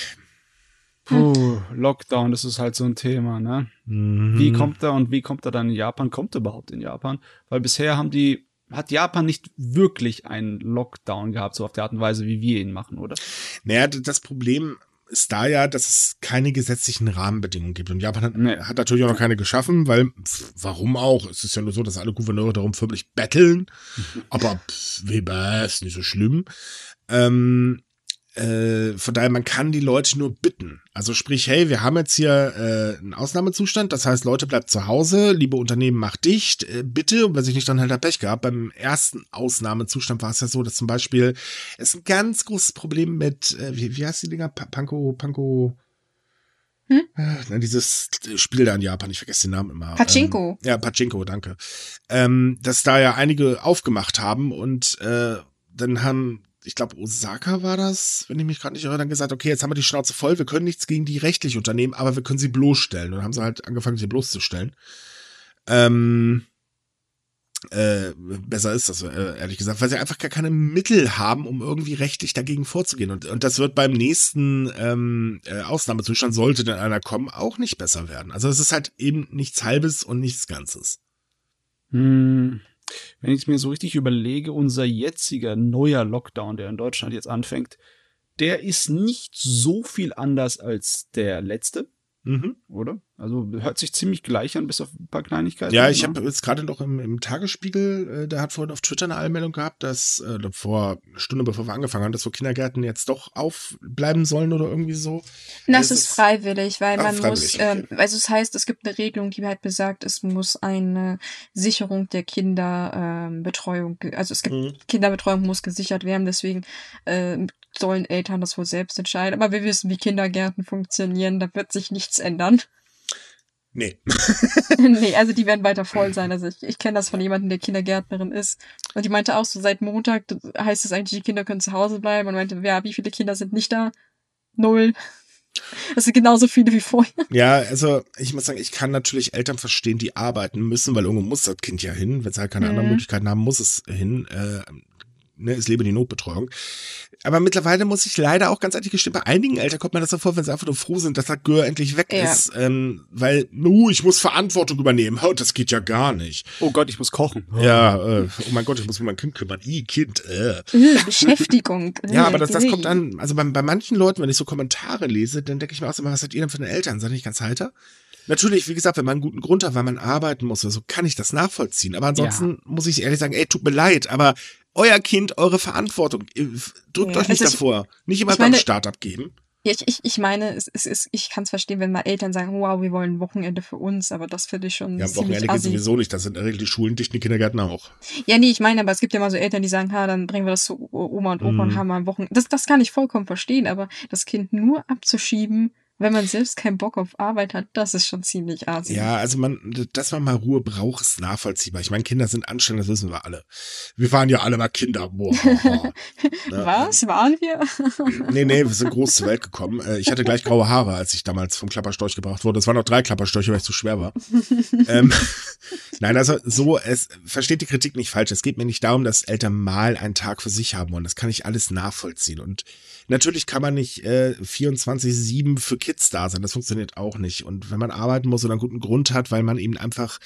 Puh, <laughs> Lockdown, das ist halt so ein Thema, ne? Mhm. Wie kommt er und wie kommt er dann in Japan? Kommt er überhaupt in Japan? Weil bisher haben die, hat Japan nicht wirklich einen Lockdown gehabt, so auf die Art und Weise, wie wir ihn machen, oder? Naja, das Problem ist da ja, dass es keine gesetzlichen Rahmenbedingungen gibt. Und Japan hat, nee. hat natürlich auch noch keine geschaffen, weil, pff, warum auch? Es ist ja nur so, dass alle Gouverneure darum förmlich betteln. <laughs> Aber pff, Weber ist nicht so schlimm. Ähm, äh, von daher, man kann die Leute nur bitten. Also sprich, hey, wir haben jetzt hier äh, einen Ausnahmezustand, das heißt, Leute bleibt zu Hause, liebe Unternehmen, macht dicht, äh, bitte, und wer sich nicht dann halt Pech gehabt. Beim ersten Ausnahmezustand war es ja so, dass zum Beispiel es ein ganz großes Problem mit, äh, wie, wie heißt die Dinger? Panko, Panko, hm? Äh, dieses Spiel da in Japan, ich vergesse den Namen immer. Pachinko. Ähm, ja, Pachinko, danke. Ähm, dass da ja einige aufgemacht haben und äh, dann haben ich glaube, Osaka war das, wenn ich mich gerade nicht irre, dann gesagt, okay, jetzt haben wir die Schnauze voll, wir können nichts gegen die rechtlich unternehmen, aber wir können sie bloßstellen. Und dann haben sie halt angefangen, sie bloßzustellen. Ähm, äh, besser ist das, äh, ehrlich gesagt, weil sie einfach gar keine Mittel haben, um irgendwie rechtlich dagegen vorzugehen. Und, und das wird beim nächsten ähm, äh, Ausnahmezustand, sollte denn einer kommen, auch nicht besser werden. Also es ist halt eben nichts Halbes und nichts Ganzes. Hm. Wenn ich es mir so richtig überlege, unser jetziger neuer Lockdown, der in Deutschland jetzt anfängt, der ist nicht so viel anders als der letzte. Mhm. Oder? Also hört sich ziemlich gleich an, bis auf ein paar Kleinigkeiten. Ja, ich ne? habe jetzt gerade noch im, im Tagesspiegel, äh, der hat vorhin auf Twitter eine Allmeldung gehabt, dass äh, vor eine Stunde bevor wir angefangen haben, dass so Kindergärten jetzt doch aufbleiben sollen oder irgendwie so. Das, ist, ist freiwillig, weil man muss, okay. ähm, also es heißt, es gibt eine Regelung, die halt besagt, es muss eine Sicherung der Kinderbetreuung, ähm, also es gibt mhm. Kinderbetreuung muss gesichert werden, deswegen äh, sollen Eltern das wohl selbst entscheiden. Aber wir wissen, wie Kindergärten funktionieren, da wird sich nichts ändern. Nee. <laughs> nee, also die werden weiter voll sein. Also ich, ich kenne das von jemandem, der Kindergärtnerin ist. Und die meinte auch so, seit Montag heißt es eigentlich, die Kinder können zu Hause bleiben. Und meinte, ja, wie viele Kinder sind nicht da? Null. Das sind genauso viele wie vorher. Ja, also ich muss sagen, ich kann natürlich Eltern verstehen, die arbeiten müssen, weil irgendwo muss das Kind ja hin. Wenn sie halt keine mhm. anderen Möglichkeiten haben, muss es hin. Äh, ne, es lebe die Notbetreuung. Aber mittlerweile muss ich leider auch ganz ehrlich gestehen, bei einigen Eltern kommt mir das so vor, wenn sie einfach nur froh sind, dass das Gör endlich weg ja. ist. Ähm, weil, uh, ich muss Verantwortung übernehmen. Oh, das geht ja gar nicht. Oh Gott, ich muss kochen. Oh. Ja, äh, oh mein Gott, ich muss mich um mein Kind kümmern. I, Kind, äh. <laughs> Beschäftigung. ja, aber das, das kommt dann, also bei, bei manchen Leuten, wenn ich so Kommentare lese, dann denke ich mir auch so, was seid ihr denn für eine Eltern? Seid ihr nicht ganz heiter? Natürlich, wie gesagt, wenn man einen guten Grund hat, weil man arbeiten muss so, kann ich das nachvollziehen. Aber ansonsten ja. muss ich ehrlich sagen, ey, tut mir leid, aber euer Kind, eure Verantwortung. Drückt ja, euch nicht davor. Nicht immer beim Start abgeben. Ich, ich, ich meine, es, es ist, ich kann es verstehen, wenn mal Eltern sagen, wow, wir wollen ein Wochenende für uns, aber das finde ich schon. Ja, Wochenende geht sowieso nicht, das sind in der Regel die Schulen dicht, die Kindergärten auch. Ja, nee, ich meine, aber es gibt ja mal so Eltern, die sagen, ha, dann bringen wir das zu Oma und Opa mm. und mhm. haben mal ein Wochenende. Das, das kann ich vollkommen verstehen, aber das Kind nur abzuschieben, wenn man selbst keinen Bock auf Arbeit hat, das ist schon ziemlich assi. Ja, also man, dass man mal Ruhe braucht, ist nachvollziehbar. Ich meine, Kinder sind anstrengend, das wissen wir alle. Wir waren ja alle mal Kinder. Boah, <laughs> ne? Was? Waren wir? <laughs> nee, nee, wir sind groß zur Welt gekommen. Äh, ich hatte gleich graue Haare, als ich damals vom Klapperstorch gebracht wurde. Es waren noch drei Klapperstorche, weil ich zu schwer war. <laughs> ähm, nein, also so, es versteht die Kritik nicht falsch. Es geht mir nicht darum, dass Eltern mal einen Tag für sich haben wollen. Das kann ich alles nachvollziehen. Und natürlich kann man nicht äh, 24-7 für Kids da sein. Das funktioniert auch nicht. Und wenn man arbeiten muss oder einen guten Grund hat, weil man eben einfach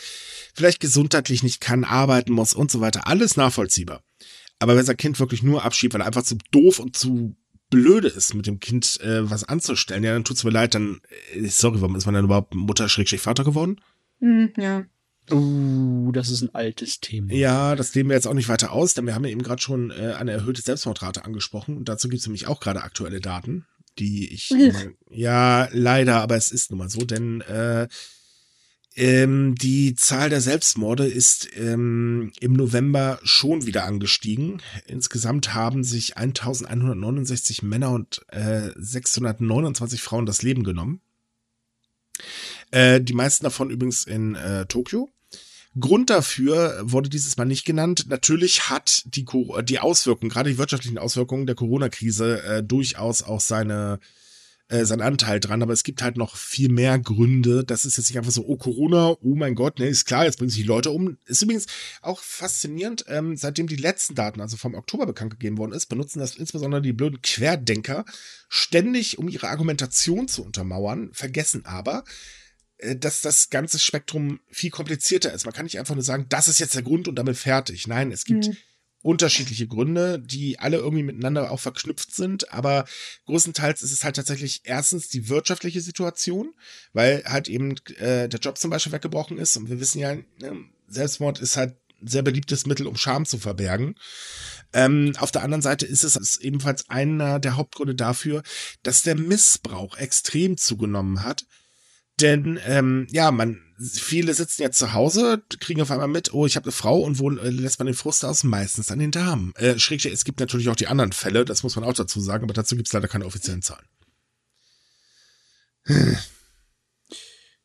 vielleicht gesundheitlich nicht kann, arbeiten muss und so weiter, alles nachvollziehbar. Aber wenn sein Kind wirklich nur abschiebt, weil er einfach zu doof und zu blöde ist, mit dem Kind äh, was anzustellen, ja, dann tut's mir leid, dann, äh, sorry, warum ist man dann überhaupt Mutter-Vater geworden? Mm, ja. Uh, das ist ein altes Thema. Ja, das nehmen wir jetzt auch nicht weiter aus, denn wir haben ja eben gerade schon äh, eine erhöhte Selbstmordrate angesprochen und dazu gibt es nämlich auch gerade aktuelle Daten die ich. ja, leider, aber es ist nun mal so, denn äh, ähm, die Zahl der Selbstmorde ist ähm, im November schon wieder angestiegen. Insgesamt haben sich 1169 Männer und äh, 629 Frauen das Leben genommen. Äh, die meisten davon übrigens in äh, Tokio. Grund dafür wurde dieses Mal nicht genannt. Natürlich hat die, die Auswirkungen, gerade die wirtschaftlichen Auswirkungen der Corona-Krise äh, durchaus auch seine äh, seinen Anteil dran, aber es gibt halt noch viel mehr Gründe. Das ist jetzt nicht einfach so, oh Corona, oh mein Gott, ne, ist klar, jetzt bringen sich die Leute um. Ist übrigens auch faszinierend, ähm, seitdem die letzten Daten, also vom Oktober bekannt gegeben worden ist, benutzen das insbesondere die blöden Querdenker ständig, um ihre Argumentation zu untermauern, vergessen aber, dass das ganze Spektrum viel komplizierter ist. Man kann nicht einfach nur sagen, das ist jetzt der Grund und damit fertig. Nein, es gibt hm. unterschiedliche Gründe, die alle irgendwie miteinander auch verknüpft sind, aber größtenteils ist es halt tatsächlich erstens die wirtschaftliche Situation, weil halt eben äh, der Job zum Beispiel weggebrochen ist und wir wissen ja, ne, Selbstmord ist halt ein sehr beliebtes Mittel, um Scham zu verbergen. Ähm, auf der anderen Seite ist es ebenfalls einer der Hauptgründe dafür, dass der Missbrauch extrem zugenommen hat denn ähm, ja, man, viele sitzen jetzt zu Hause, kriegen auf einmal mit, oh, ich habe eine Frau und wo äh, lässt man den Frust aus? Meistens an den Damen. Äh, schräg, es gibt natürlich auch die anderen Fälle, das muss man auch dazu sagen, aber dazu gibt es leider keine offiziellen Zahlen.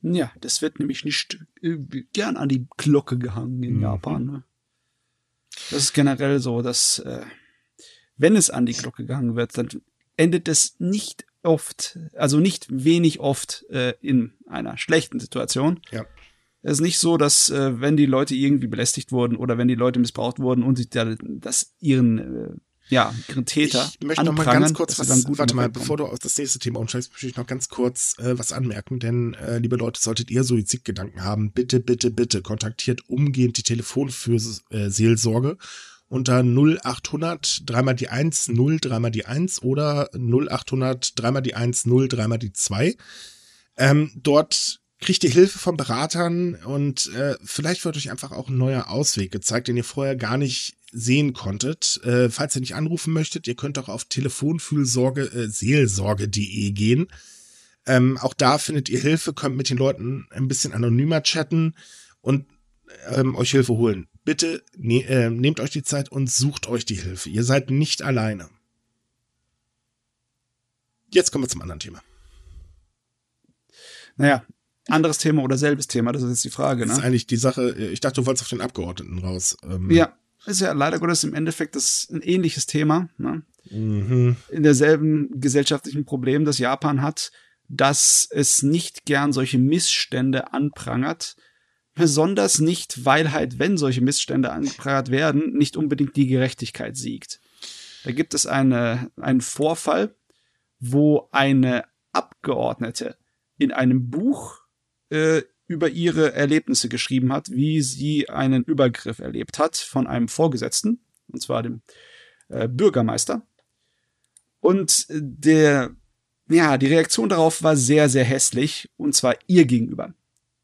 Ja, das wird nämlich nicht äh, gern an die Glocke gehangen in mhm. Japan. Ne? Das ist generell so, dass äh, wenn es an die Glocke gehangen wird, dann endet es nicht oft, also nicht wenig oft äh, in einer schlechten Situation. Ja. Es ist nicht so, dass äh, wenn die Leute irgendwie belästigt wurden oder wenn die Leute missbraucht wurden und sich da, das ihren äh, ja, ihren Täter Ich möchte noch mal ganz kurz was, warte mal, bevor du auf das nächste Thema umsteigst, möchte ich noch ganz kurz äh, was anmerken, denn äh, liebe Leute, solltet ihr Suizidgedanken haben, bitte, bitte, bitte kontaktiert umgehend die Telefonseelsorge unter 0800 dreimal die 1 0 dreimal die 1 oder 0800 dreimal die 1 0 dreimal die 2. Ähm, dort kriegt ihr Hilfe von Beratern und äh, vielleicht wird euch einfach auch ein neuer Ausweg gezeigt, den ihr vorher gar nicht sehen konntet. Äh, falls ihr nicht anrufen möchtet, ihr könnt auch auf telefonfühlsorge äh, seelsorge.de gehen. Ähm, auch da findet ihr Hilfe, könnt mit den Leuten ein bisschen anonymer chatten und ähm, euch Hilfe holen. Bitte ne, äh, nehmt euch die Zeit und sucht euch die Hilfe. Ihr seid nicht alleine. Jetzt kommen wir zum anderen Thema. Naja, anderes Thema oder selbes Thema, das ist jetzt die Frage. Das ne? ist eigentlich die Sache, ich dachte, du wolltest auf den Abgeordneten raus. Ähm, ja, ist ja leider Gottes im Endeffekt das ein ähnliches Thema. Ne? Mhm. In derselben gesellschaftlichen Problem, das Japan hat, dass es nicht gern solche Missstände anprangert. Besonders nicht, weil halt, wenn solche Missstände angeprangert werden, nicht unbedingt die Gerechtigkeit siegt. Da gibt es eine, einen Vorfall, wo eine Abgeordnete in einem Buch äh, über ihre Erlebnisse geschrieben hat, wie sie einen Übergriff erlebt hat von einem Vorgesetzten, und zwar dem äh, Bürgermeister. Und der, ja, die Reaktion darauf war sehr, sehr hässlich, und zwar ihr gegenüber.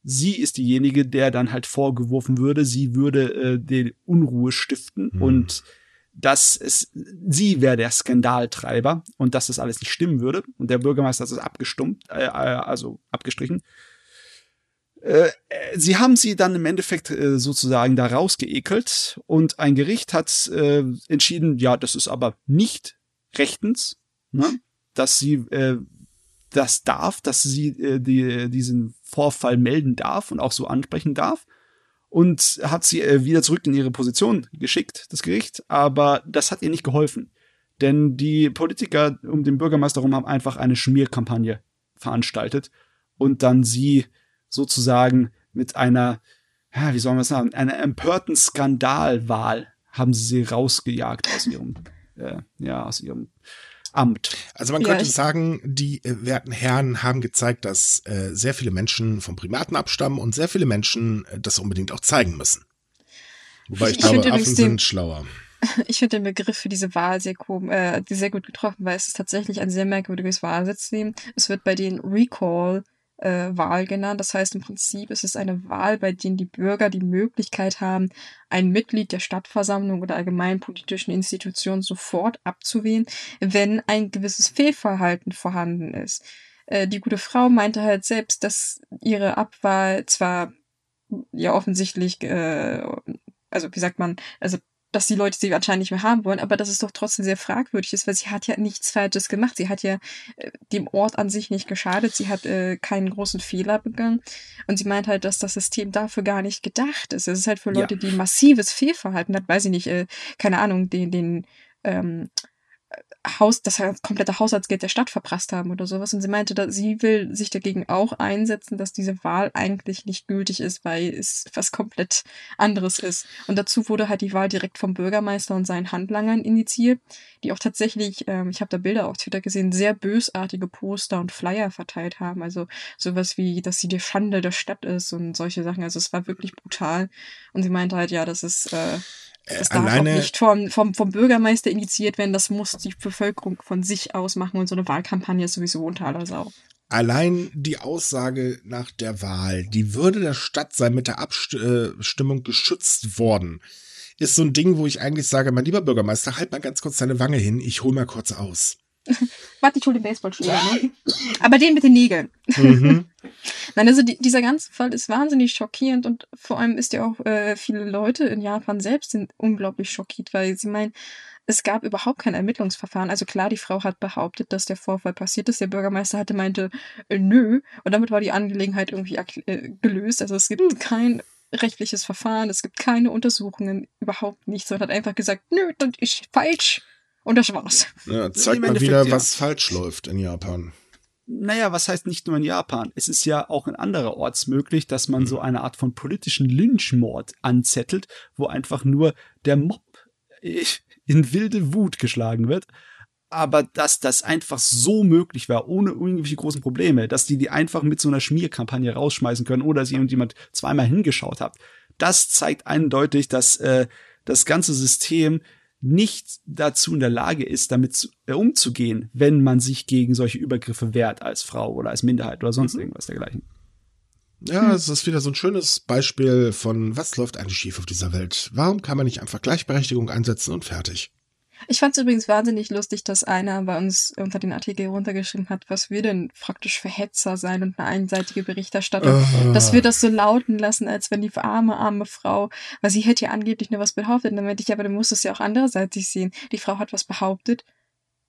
Sie ist diejenige, der dann halt vorgeworfen würde, sie würde äh, die Unruhe stiften Hm. und dass es, sie wäre der Skandaltreiber und dass das alles nicht stimmen würde. Und der Bürgermeister hat es abgestummt, äh, äh, also abgestrichen. Äh, sie haben sie dann im Endeffekt äh, sozusagen da rausgeekelt und ein Gericht hat äh, entschieden, ja, das ist aber nicht rechtens, ne? dass sie äh, das darf, dass sie äh, die, diesen Vorfall melden darf und auch so ansprechen darf. Und hat sie äh, wieder zurück in ihre Position geschickt, das Gericht, aber das hat ihr nicht geholfen. Denn die Politiker um den Bürgermeister herum haben einfach eine Schmierkampagne veranstaltet. Und dann sie sozusagen mit einer, ja, wie soll man das sagen, einer empörten Skandalwahl haben sie sie rausgejagt aus ihrem, äh, ja, aus ihrem Amt. Also man Ja, könnte ich- sagen, die äh, werten Herren haben gezeigt, dass äh, sehr viele Menschen vom Primaten abstammen und sehr viele Menschen äh, das unbedingt auch zeigen müssen. Wobei ich, Ich- glaube, Affen den- sind schlauer. <laughs> Ich finde den Begriff für diese Wahl sehr, äh, sehr gut getroffen, weil es ist tatsächlich ein sehr merkwürdiges Wahlsystem. Es wird bei den Recall äh, Wahl genannt. Das heißt, im Prinzip ist es eine Wahl, bei denen die Bürger die Möglichkeit haben, ein Mitglied der Stadtversammlung oder allgemein politischen Institution sofort abzuwählen, wenn ein gewisses Fehlverhalten vorhanden ist. Äh, die gute Frau meinte halt selbst, dass ihre Abwahl zwar ja offensichtlich, äh, also wie sagt man, also dass die Leute sie anscheinend nicht mehr haben wollen, aber dass es doch trotzdem sehr fragwürdig ist, weil sie hat ja nichts Falsches gemacht. Sie hat ja äh, dem Ort an sich nicht geschadet, sie hat äh, keinen großen Fehler begangen und sie meint halt, dass das System dafür gar nicht gedacht ist. Es ist halt für Ja. Leute, die massives Fehlverhalten hat, weiß ich nicht, äh, keine Ahnung, den, den ähm, Haus, das komplette Haushaltsgeld der Stadt verprasst haben oder sowas. Und sie meinte, dass sie will sich dagegen auch einsetzen, dass diese Wahl eigentlich nicht gültig ist, weil es was komplett anderes ist. Und dazu wurde halt die Wahl direkt vom Bürgermeister und seinen Handlangern initiiert, die auch tatsächlich, ähm, ich habe da Bilder auf Twitter gesehen, sehr bösartige Poster und Flyer verteilt haben. Also sowas wie, dass sie die Schande der Stadt ist und solche Sachen. Also es war wirklich brutal. Und sie meinte halt, ja, das ist äh, das darf auch alleine, nicht vom, vom, vom Bürgermeister initiiert werden, das muss die Bevölkerung von sich aus machen und so eine Wahlkampagne ist sowieso unter aller Sau. allein die Aussage nach der Wahl, die Würde der Stadt sei mit der Abstimmung geschützt worden, ist so ein Ding, wo ich eigentlich sage, mein lieber Bürgermeister, halt mal ganz kurz deine Wange hin, ich hol mal kurz aus. <laughs> Warte, ich hole den Baseballschläger, ne? Aber den mit den Nägeln. Mhm. <laughs> Nein, also die, dieser ganze Fall ist wahnsinnig schockierend und vor allem ist ja auch äh, viele Leute in Japan selbst sind unglaublich schockiert, weil sie meinen, es gab überhaupt kein Ermittlungsverfahren. Also klar, die Frau hat behauptet, dass der Vorfall passiert ist. Der Bürgermeister hatte meinte, äh, nö. Und damit war die Angelegenheit irgendwie äh, gelöst. Also es gibt kein rechtliches Verfahren, es gibt keine Untersuchungen, überhaupt nichts. Und hat einfach gesagt, nö, das ist falsch. Und das war's. Ja, zeigt mal Endeffekt, wieder, ja. was falsch läuft in Japan. naja, was heißt nicht nur in Japan? Es ist ja auch in andererorts möglich, dass man so eine Art von politischen Lynchmord anzettelt, wo einfach nur der Mob <laughs> in wilde Wut geschlagen wird. Aber dass das einfach so möglich war, ohne irgendwelche großen Probleme, dass die die einfach mit so einer Schmierkampagne rausschmeißen können oder dass irgendjemand zweimal hingeschaut hat, das zeigt eindeutig, dass äh, das ganze System nicht dazu in der Lage ist, damit äh, umzugehen, wenn man sich gegen solche Übergriffe wehrt als Frau oder als Minderheit oder sonst mhm. irgendwas dergleichen. Ja, es ist wieder so ein schönes Beispiel von, was läuft eigentlich schief auf dieser Welt? Warum kann man nicht einfach Gleichberechtigung einsetzen und fertig? Ich fand es übrigens wahnsinnig lustig, dass einer bei uns unter den Artikel runtergeschrieben hat, was wir denn praktisch für Hetzer sein und eine einseitige Berichterstattung, uh. dass wir das so lauten lassen, als wenn die arme, arme Frau, weil sie hätte ja angeblich nur was behauptet. Und dann meinte ich, aber du musst es ja auch andererseits sehen. Die Frau hat was behauptet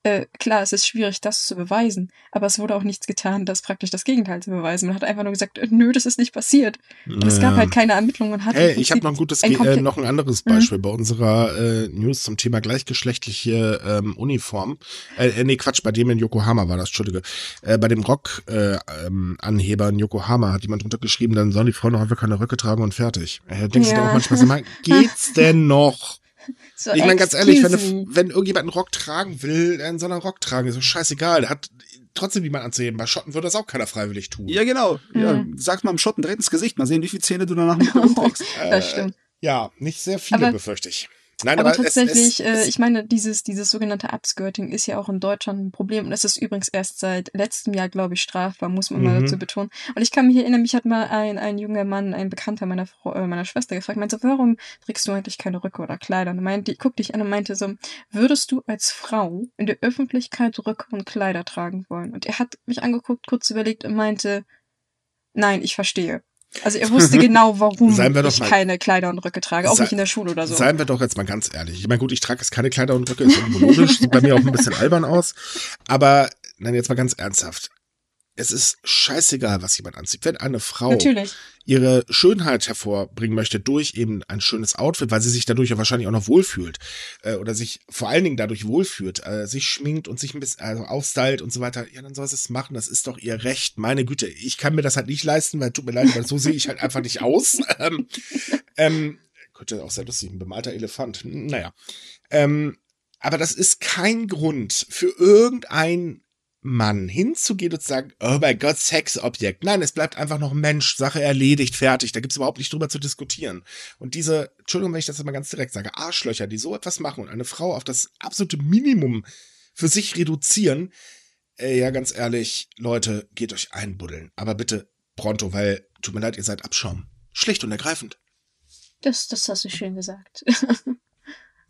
äh, klar, es ist schwierig, das zu beweisen, aber es wurde auch nichts getan, das praktisch das Gegenteil zu beweisen. Man hat einfach nur gesagt, äh, nö, das ist nicht passiert. Und es gab halt keine Ermittlungen. und hat hey, ich habe noch ein gutes, ein äh, noch ein anderes mhm. Beispiel mhm. bei unserer äh, News zum Thema gleichgeschlechtliche ähm, Uniform. Äh, äh, nee, Quatsch, bei dem in Yokohama war das, Entschuldige. Äh, bei dem Rock-Anheber äh, ähm, in Yokohama hat jemand drunter geschrieben, dann sollen die Frauen doch einfach keine Röcke tragen und fertig. Äh, denkst ja. du dir auch manchmal, so, <laughs> geht's denn noch? <laughs> So ich meine, ganz ehrlich, wenn, wenn irgendjemand einen Rock tragen will, dann soll er einen Rock tragen. Ist doch scheißegal. Der hat trotzdem niemand anzuheben. Bei Schotten würde das auch keiner freiwillig tun. Ja, genau. Mhm. Ja, sag's mal im Schotten direkt ins Gesicht. Mal sehen, wie viele Zähne du danach mit <laughs> rumträgst. das stimmt. Äh, ja, nicht sehr viele, Aber befürchte ich. Nein, aber, aber tatsächlich, es, es, äh, ich meine, dieses, dieses sogenannte Upskirting ist ja auch in Deutschland ein Problem und es ist übrigens erst seit letztem Jahr, glaube ich, strafbar, muss man mhm. mal dazu betonen. Und ich kann mich erinnern, mich hat mal ein, ein junger Mann, ein Bekannter meiner Frau, äh, meiner Schwester gefragt, meinte, warum trägst du eigentlich keine Röcke oder Kleider? Und meinte, guck dich an und meinte so, würdest du als Frau in der Öffentlichkeit Röcke und Kleider tragen wollen? Und er hat mich angeguckt, kurz überlegt und meinte, nein, ich verstehe. Also er wusste genau, warum ich mal, keine Kleider und Röcke trage, auch sei, nicht in der Schule oder so. Seien wir doch jetzt mal ganz ehrlich. Ich meine, gut, ich trage jetzt keine Kleider und Röcke, ist irgendwo logisch, sieht bei mir auch ein bisschen albern aus. Aber, nein, jetzt mal ganz ernsthaft es ist scheißegal, was jemand anzieht. Wenn eine Frau Natürlich. Ihre Schönheit hervorbringen möchte durch eben ein schönes Outfit, weil sie sich dadurch ja wahrscheinlich auch noch wohlfühlt äh, oder sich vor allen Dingen dadurch wohlfühlt, äh, sich schminkt und sich ein bisschen also aufstylt und so weiter, ja, dann soll sie es machen. Das ist doch ihr Recht. Meine Güte, ich kann mir das halt nicht leisten, weil tut mir leid, weil so sehe ich halt einfach nicht aus. <laughs> ähm, ähm, könnte auch sehr lustig, ein bemalter Elefant. Naja. Ähm, aber das ist kein Grund für irgendein Mann hinzugehen und zu sagen, oh mein Gott, Sexobjekt. Nein, es bleibt einfach noch Mensch, Sache erledigt, fertig. Da gibt's überhaupt nicht drüber zu diskutieren. Und diese, Entschuldigung, wenn ich das mal ganz direkt sage, Arschlöcher, die so etwas machen und eine Frau auf das absolute Minimum für sich reduzieren, äh, ja, ganz ehrlich, Leute, geht euch einbuddeln. Aber bitte pronto, weil, tut mir leid, ihr seid Abschaum. Schlicht und ergreifend. Das, das hast du schön gesagt. <laughs>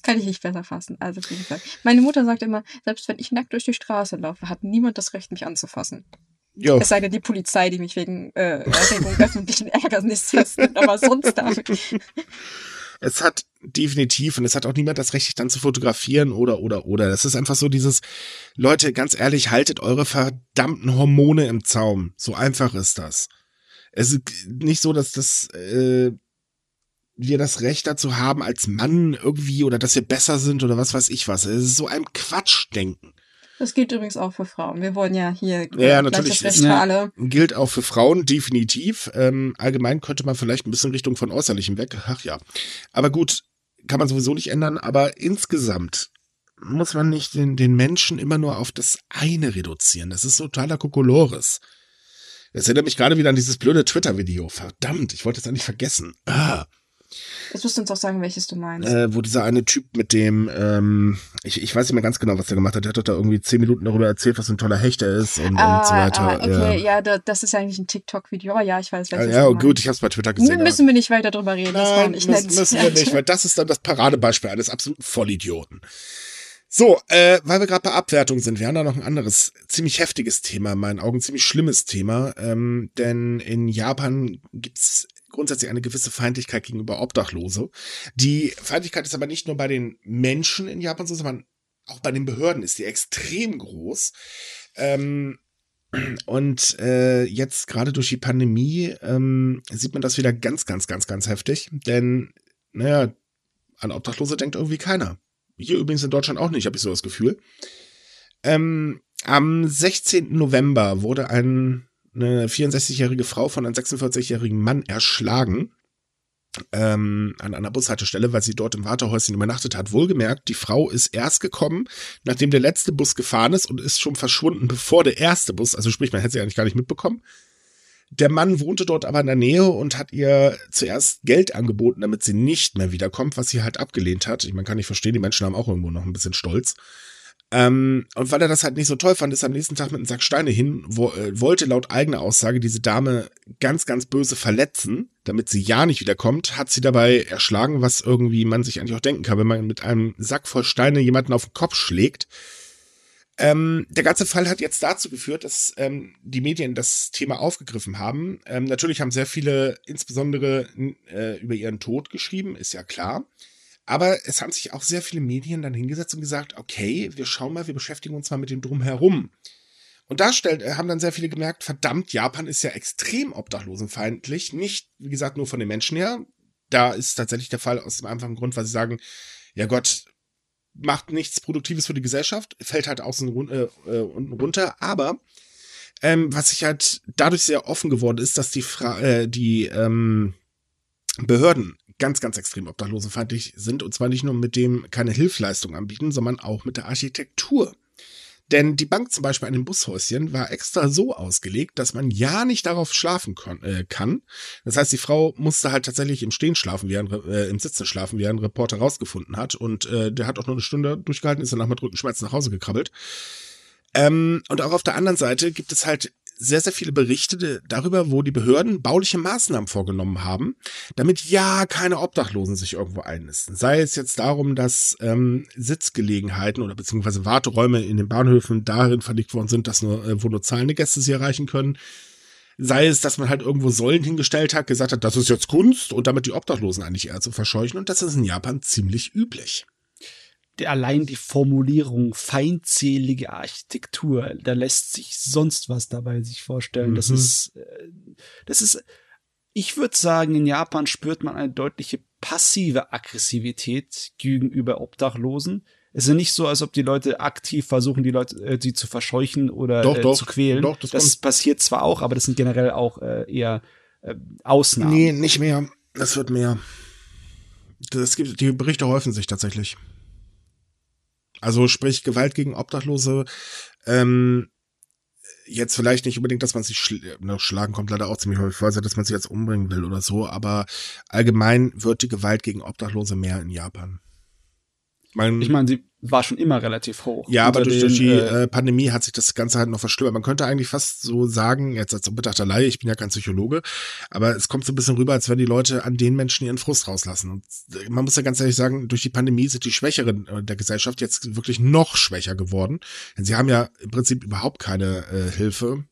Kann ich nicht besser fassen. Also jeden Fall. Meine Mutter sagt immer, selbst wenn ich nackt durch die Straße laufe, hat niemand das Recht, mich anzufassen. Jo. Es sei denn die Polizei, die mich wegen äh, Erregung <laughs> öffentlichen Ärgernisses <laughs> festnimmt, aber sonst damit. Es hat definitiv und es hat auch niemand das Recht, dich dann zu fotografieren oder oder oder. Das ist einfach so dieses, Leute, ganz ehrlich, haltet eure verdammten Hormone im Zaum. So einfach ist das. Es ist nicht so, dass das äh, wir das Recht dazu haben als Mann irgendwie oder dass wir besser sind oder was weiß ich was. Es ist so ein Quatschdenken. Das gilt übrigens auch für Frauen. Wir wollen ja hier ja, natürlich Recht für alle. Gilt auch für Frauen, definitiv. Ähm, allgemein könnte man vielleicht ein bisschen Richtung von Äußerlichem weg. Ach ja. Aber gut, kann man sowieso nicht ändern. Aber insgesamt muss man nicht den, den Menschen immer nur auf das eine reduzieren. Das ist totaler Kokolores. Das erinnert mich gerade wieder an dieses blöde Twitter-Video. Verdammt, ich wollte es eigentlich vergessen. Ah. Jetzt musst du uns auch sagen, welches du meinst. Äh, wo dieser eine Typ mit dem, ähm, ich, ich weiß nicht mehr ganz genau, was der gemacht hat. Der hat doch da irgendwie zehn Minuten darüber erzählt, was ein toller Hechter ist und, ah, und so weiter. Ah, okay, ja, ja das ist eigentlich ein TikTok-Video, aber ja, ich weiß, welches Ja, ja gut, ich habe es bei Twitter gesehen. Müssen wir nicht weiter drüber reden, Nein, das war nicht müssen, nett. müssen wir nicht, weil das ist dann das Paradebeispiel eines absoluten Vollidioten. So, äh, weil wir gerade bei Abwertung sind, wir haben da noch ein anderes, ziemlich heftiges Thema, in meinen Augen ziemlich schlimmes Thema, ähm, denn in Japan gibt's grundsätzlich eine gewisse Feindlichkeit gegenüber Obdachlose. Die Feindlichkeit ist aber nicht nur bei den Menschen in Japan so, sondern auch bei den Behörden ist die extrem groß. Ähm, und äh, jetzt gerade durch die Pandemie ähm, sieht man das wieder ganz, ganz, ganz, ganz heftig. Denn, naja, an Obdachlose denkt irgendwie keiner. Hier übrigens in Deutschland auch nicht, habe ich so das Gefühl. Ähm, Am 16. November wurde ein, eine 64-jährige Frau von einem 46-jährigen Mann erschlagen ähm, an einer Bushaltestelle, weil sie dort im Wartehäuschen übernachtet hat. Wohlgemerkt, die Frau ist erst gekommen, nachdem der letzte Bus gefahren ist und ist schon verschwunden, bevor der erste Bus, also sprich, man hätte sie eigentlich gar nicht mitbekommen. Der Mann wohnte dort aber in der Nähe und hat ihr zuerst Geld angeboten, damit sie nicht mehr wiederkommt, was sie halt abgelehnt hat. Ich meine, kann ich verstehen, die Menschen haben auch irgendwo noch ein bisschen Stolz. Ähm, und weil er das halt nicht so toll fand, ist er am nächsten Tag mit einem Sack Steine hin, wo, äh, wollte laut eigener Aussage diese Dame ganz, ganz böse verletzen, damit sie ja nicht wiederkommt, hat sie dabei erschlagen, was irgendwie man sich eigentlich auch denken kann, wenn man mit einem Sack voll Steine jemanden auf den Kopf schlägt. Ähm, der ganze Fall hat jetzt dazu geführt, dass ähm, die Medien das Thema aufgegriffen haben. Ähm, natürlich haben sehr viele insbesondere äh, über ihren Tod geschrieben, ist ja klar. Aber es haben sich auch sehr viele Medien dann hingesetzt und gesagt, okay, wir schauen mal, wir beschäftigen uns mal mit dem Drumherum. Und da stellt, äh, haben dann sehr viele gemerkt, verdammt, Japan ist ja extrem obdachlosenfeindlich. Nicht, wie gesagt, nur von den Menschen her. Da ist tatsächlich der Fall aus dem einfachen Grund, weil sie sagen, ja Gott, macht nichts Produktives für die Gesellschaft, fällt halt außen äh, äh, unten runter. Aber ähm, was sich halt dadurch sehr offen geworden ist, dass die, Fra äh, die ähm, Behörden ganz, ganz extrem obdachlosenfeindlich sind. Und zwar nicht nur mit dem keine Hilfsleistung anbieten, sondern auch mit der Architektur. Denn die Bank zum Beispiel an dem Bushäuschen war extra so ausgelegt, dass man ja nicht darauf schlafen äh, kann. Das heißt, die Frau musste halt tatsächlich im Stehen schlafen, wie ein, äh, im Sitzen schlafen, wie ein Reporter rausgefunden hat. Und äh, der hat auch nur eine Stunde durchgehalten, ist dann nach mit Rückenschmerzen nach Hause gekrabbelt. Ähm, und auch auf der anderen Seite gibt es halt sehr, sehr viele Berichte darüber, wo die Behörden bauliche Maßnahmen vorgenommen haben, damit ja keine Obdachlosen sich irgendwo einnisten. Sei es jetzt darum, dass ähm, Sitzgelegenheiten oder beziehungsweise Warteräume in den Bahnhöfen darin verlegt worden sind, dass nur, äh, wo nur zahlende Gäste sie erreichen können. Sei es, dass man halt irgendwo Säulen hingestellt hat, gesagt hat, das ist jetzt Kunst und damit die Obdachlosen eigentlich eher zu verscheuchen. Und das ist in Japan ziemlich üblich der, allein die Formulierung feindselige Architektur, da lässt sich sonst was dabei sich vorstellen. Mhm. Das ist, äh, das ist, ich würde sagen, in Japan spürt man eine deutliche passive Aggressivität gegenüber Obdachlosen. Es ist nicht so, als ob die Leute aktiv versuchen, die Leute, äh, sie zu verscheuchen oder doch, äh, doch, zu quälen. Doch, das, das passiert zwar auch, aber das sind generell auch äh, eher äh, Ausnahmen. Nee, nicht mehr. Das wird mehr. Das gibt, die Berichte häufen sich tatsächlich. Also sprich Gewalt gegen Obdachlose. Ähm, jetzt vielleicht nicht unbedingt, dass man sich schl ne, schlagen kommt leider auch ziemlich häufig vor, dass man sich jetzt umbringen will oder so, aber allgemein wird die Gewalt gegen Obdachlose mehr in Japan. Man, ich meine, sie war schon immer relativ hoch. Ja, aber durch, den, durch die äh, äh, Pandemie hat sich das Ganze halt noch verschlimmert. Man könnte eigentlich fast so sagen, jetzt als unbedachter Laie, ich bin ja kein Psychologe, aber es kommt so ein bisschen rüber, als wenn die Leute an den Menschen ihren Frust rauslassen. Und man muss ja ganz ehrlich sagen, durch die Pandemie sind die Schwächeren äh, der Gesellschaft jetzt wirklich noch schwächer geworden. Denn sie haben ja im Prinzip überhaupt keine äh, Hilfe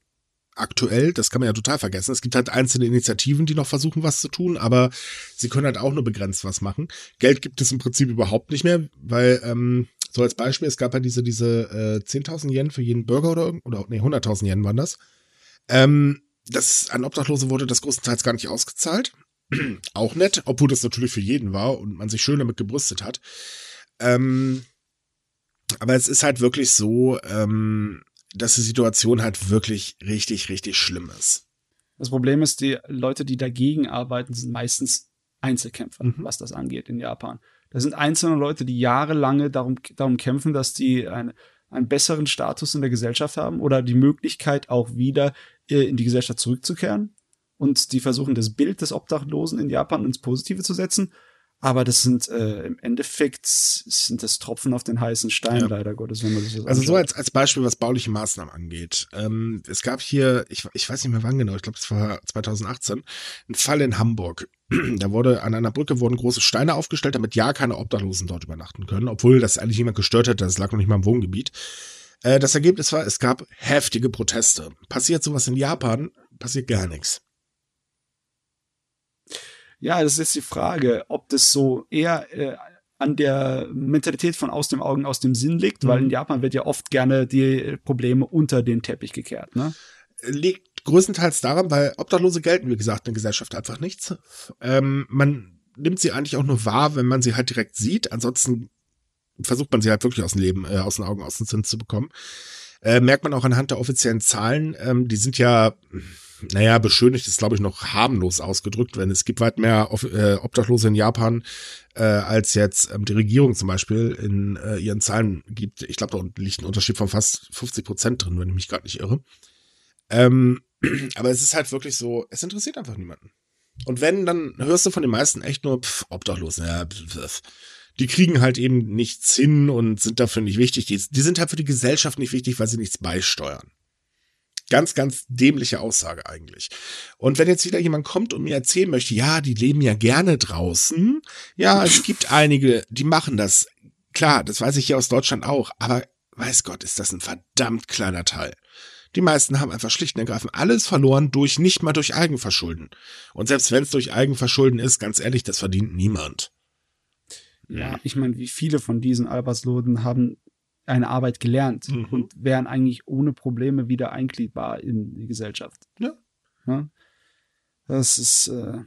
aktuell, das kann man ja total vergessen. Es gibt halt einzelne Initiativen, die noch versuchen, was zu tun, aber sie können halt auch nur begrenzt was machen. Geld gibt es im Prinzip überhaupt nicht mehr, weil, ähm, so als Beispiel, es gab ja diese, diese äh, 10.000 Yen für jeden Bürger oder, oder nee, 100.000 Yen waren das. Ähm, das an Obdachlose wurde das größtenteils gar nicht ausgezahlt. <clears throat> auch nett, obwohl das natürlich für jeden war und man sich schön damit gebrüstet hat. Ähm, aber es ist halt wirklich so, ähm, dass die Situation halt wirklich richtig, richtig schlimm ist. Das Problem ist, die Leute, die dagegen arbeiten, sind meistens Einzelkämpfer, mhm. was das angeht in Japan. Das sind einzelne Leute, die jahrelange darum, darum kämpfen, dass die eine, einen besseren Status in der Gesellschaft haben oder die Möglichkeit auch wieder äh, in die Gesellschaft zurückzukehren. Und die versuchen, das Bild des Obdachlosen in Japan ins Positive zu setzen. Aber das sind äh, im Endeffekt sind das Tropfen auf den heißen Stein, ja. leider Gottes, wenn man sich das Also so als, als Beispiel, was bauliche Maßnahmen angeht. Ähm, es gab hier, ich, ich weiß nicht mehr wann genau, ich glaube es war 2018, ein Fall in Hamburg. <clears throat> da wurde an einer Brücke wurden große Steine aufgestellt, damit ja keine Obdachlosen dort übernachten können, obwohl das eigentlich niemand gestört hätte, das lag noch nicht mal im Wohngebiet. Äh, das Ergebnis war, es gab heftige Proteste. Passiert sowas in Japan, passiert gar nichts. Ja, das ist jetzt die Frage, ob das so eher äh, an der Mentalität von aus dem Augen, aus dem Sinn liegt, mhm. weil in Japan wird ja oft gerne die Probleme unter den Teppich gekehrt, ne? Liegt größtenteils daran, weil Obdachlose gelten, wie gesagt, in der Gesellschaft einfach nichts. Ähm, man nimmt sie eigentlich auch nur wahr, wenn man sie halt direkt sieht. Ansonsten versucht man sie halt wirklich aus dem Leben, äh, aus den Augen, aus dem Sinn zu bekommen. Äh, merkt man auch anhand der offiziellen Zahlen. Ähm, die sind ja, naja, beschönigt ist, glaube ich, noch harmlos ausgedrückt, wenn es gibt weit mehr äh, Obdachlose in Japan, äh, als jetzt ähm, die Regierung zum Beispiel in äh, ihren Zahlen gibt. Ich glaube, da liegt ein Unterschied von fast 50 Prozent drin, wenn ich mich gerade nicht irre. Ähm, <clears throat> aber es ist halt wirklich so, es interessiert einfach niemanden. Und wenn, dann hörst du von den meisten echt nur, pff, obdachlos, ja, pff, die kriegen halt eben nichts hin und sind dafür nicht wichtig. Die, die sind halt für die Gesellschaft nicht wichtig, weil sie nichts beisteuern. Ganz, ganz dämliche Aussage eigentlich. Und wenn jetzt wieder jemand kommt und mir erzählen möchte, ja, die leben ja gerne draußen. Ja, es gibt <laughs> einige, die machen das. Klar, das weiß ich hier aus Deutschland auch. Aber weiß Gott, ist das ein verdammt kleiner Teil. Die meisten haben einfach schlicht und ergreifend alles verloren durch nicht mal durch Eigenverschulden. Und selbst wenn es durch Eigenverschulden ist, ganz ehrlich, das verdient niemand. Ja, ich meine, wie viele von diesen Arbeitslosen haben eine Arbeit gelernt mhm. und wären eigentlich ohne Probleme wieder eingliedbar in die Gesellschaft. Ja. ja? Das ist. Äh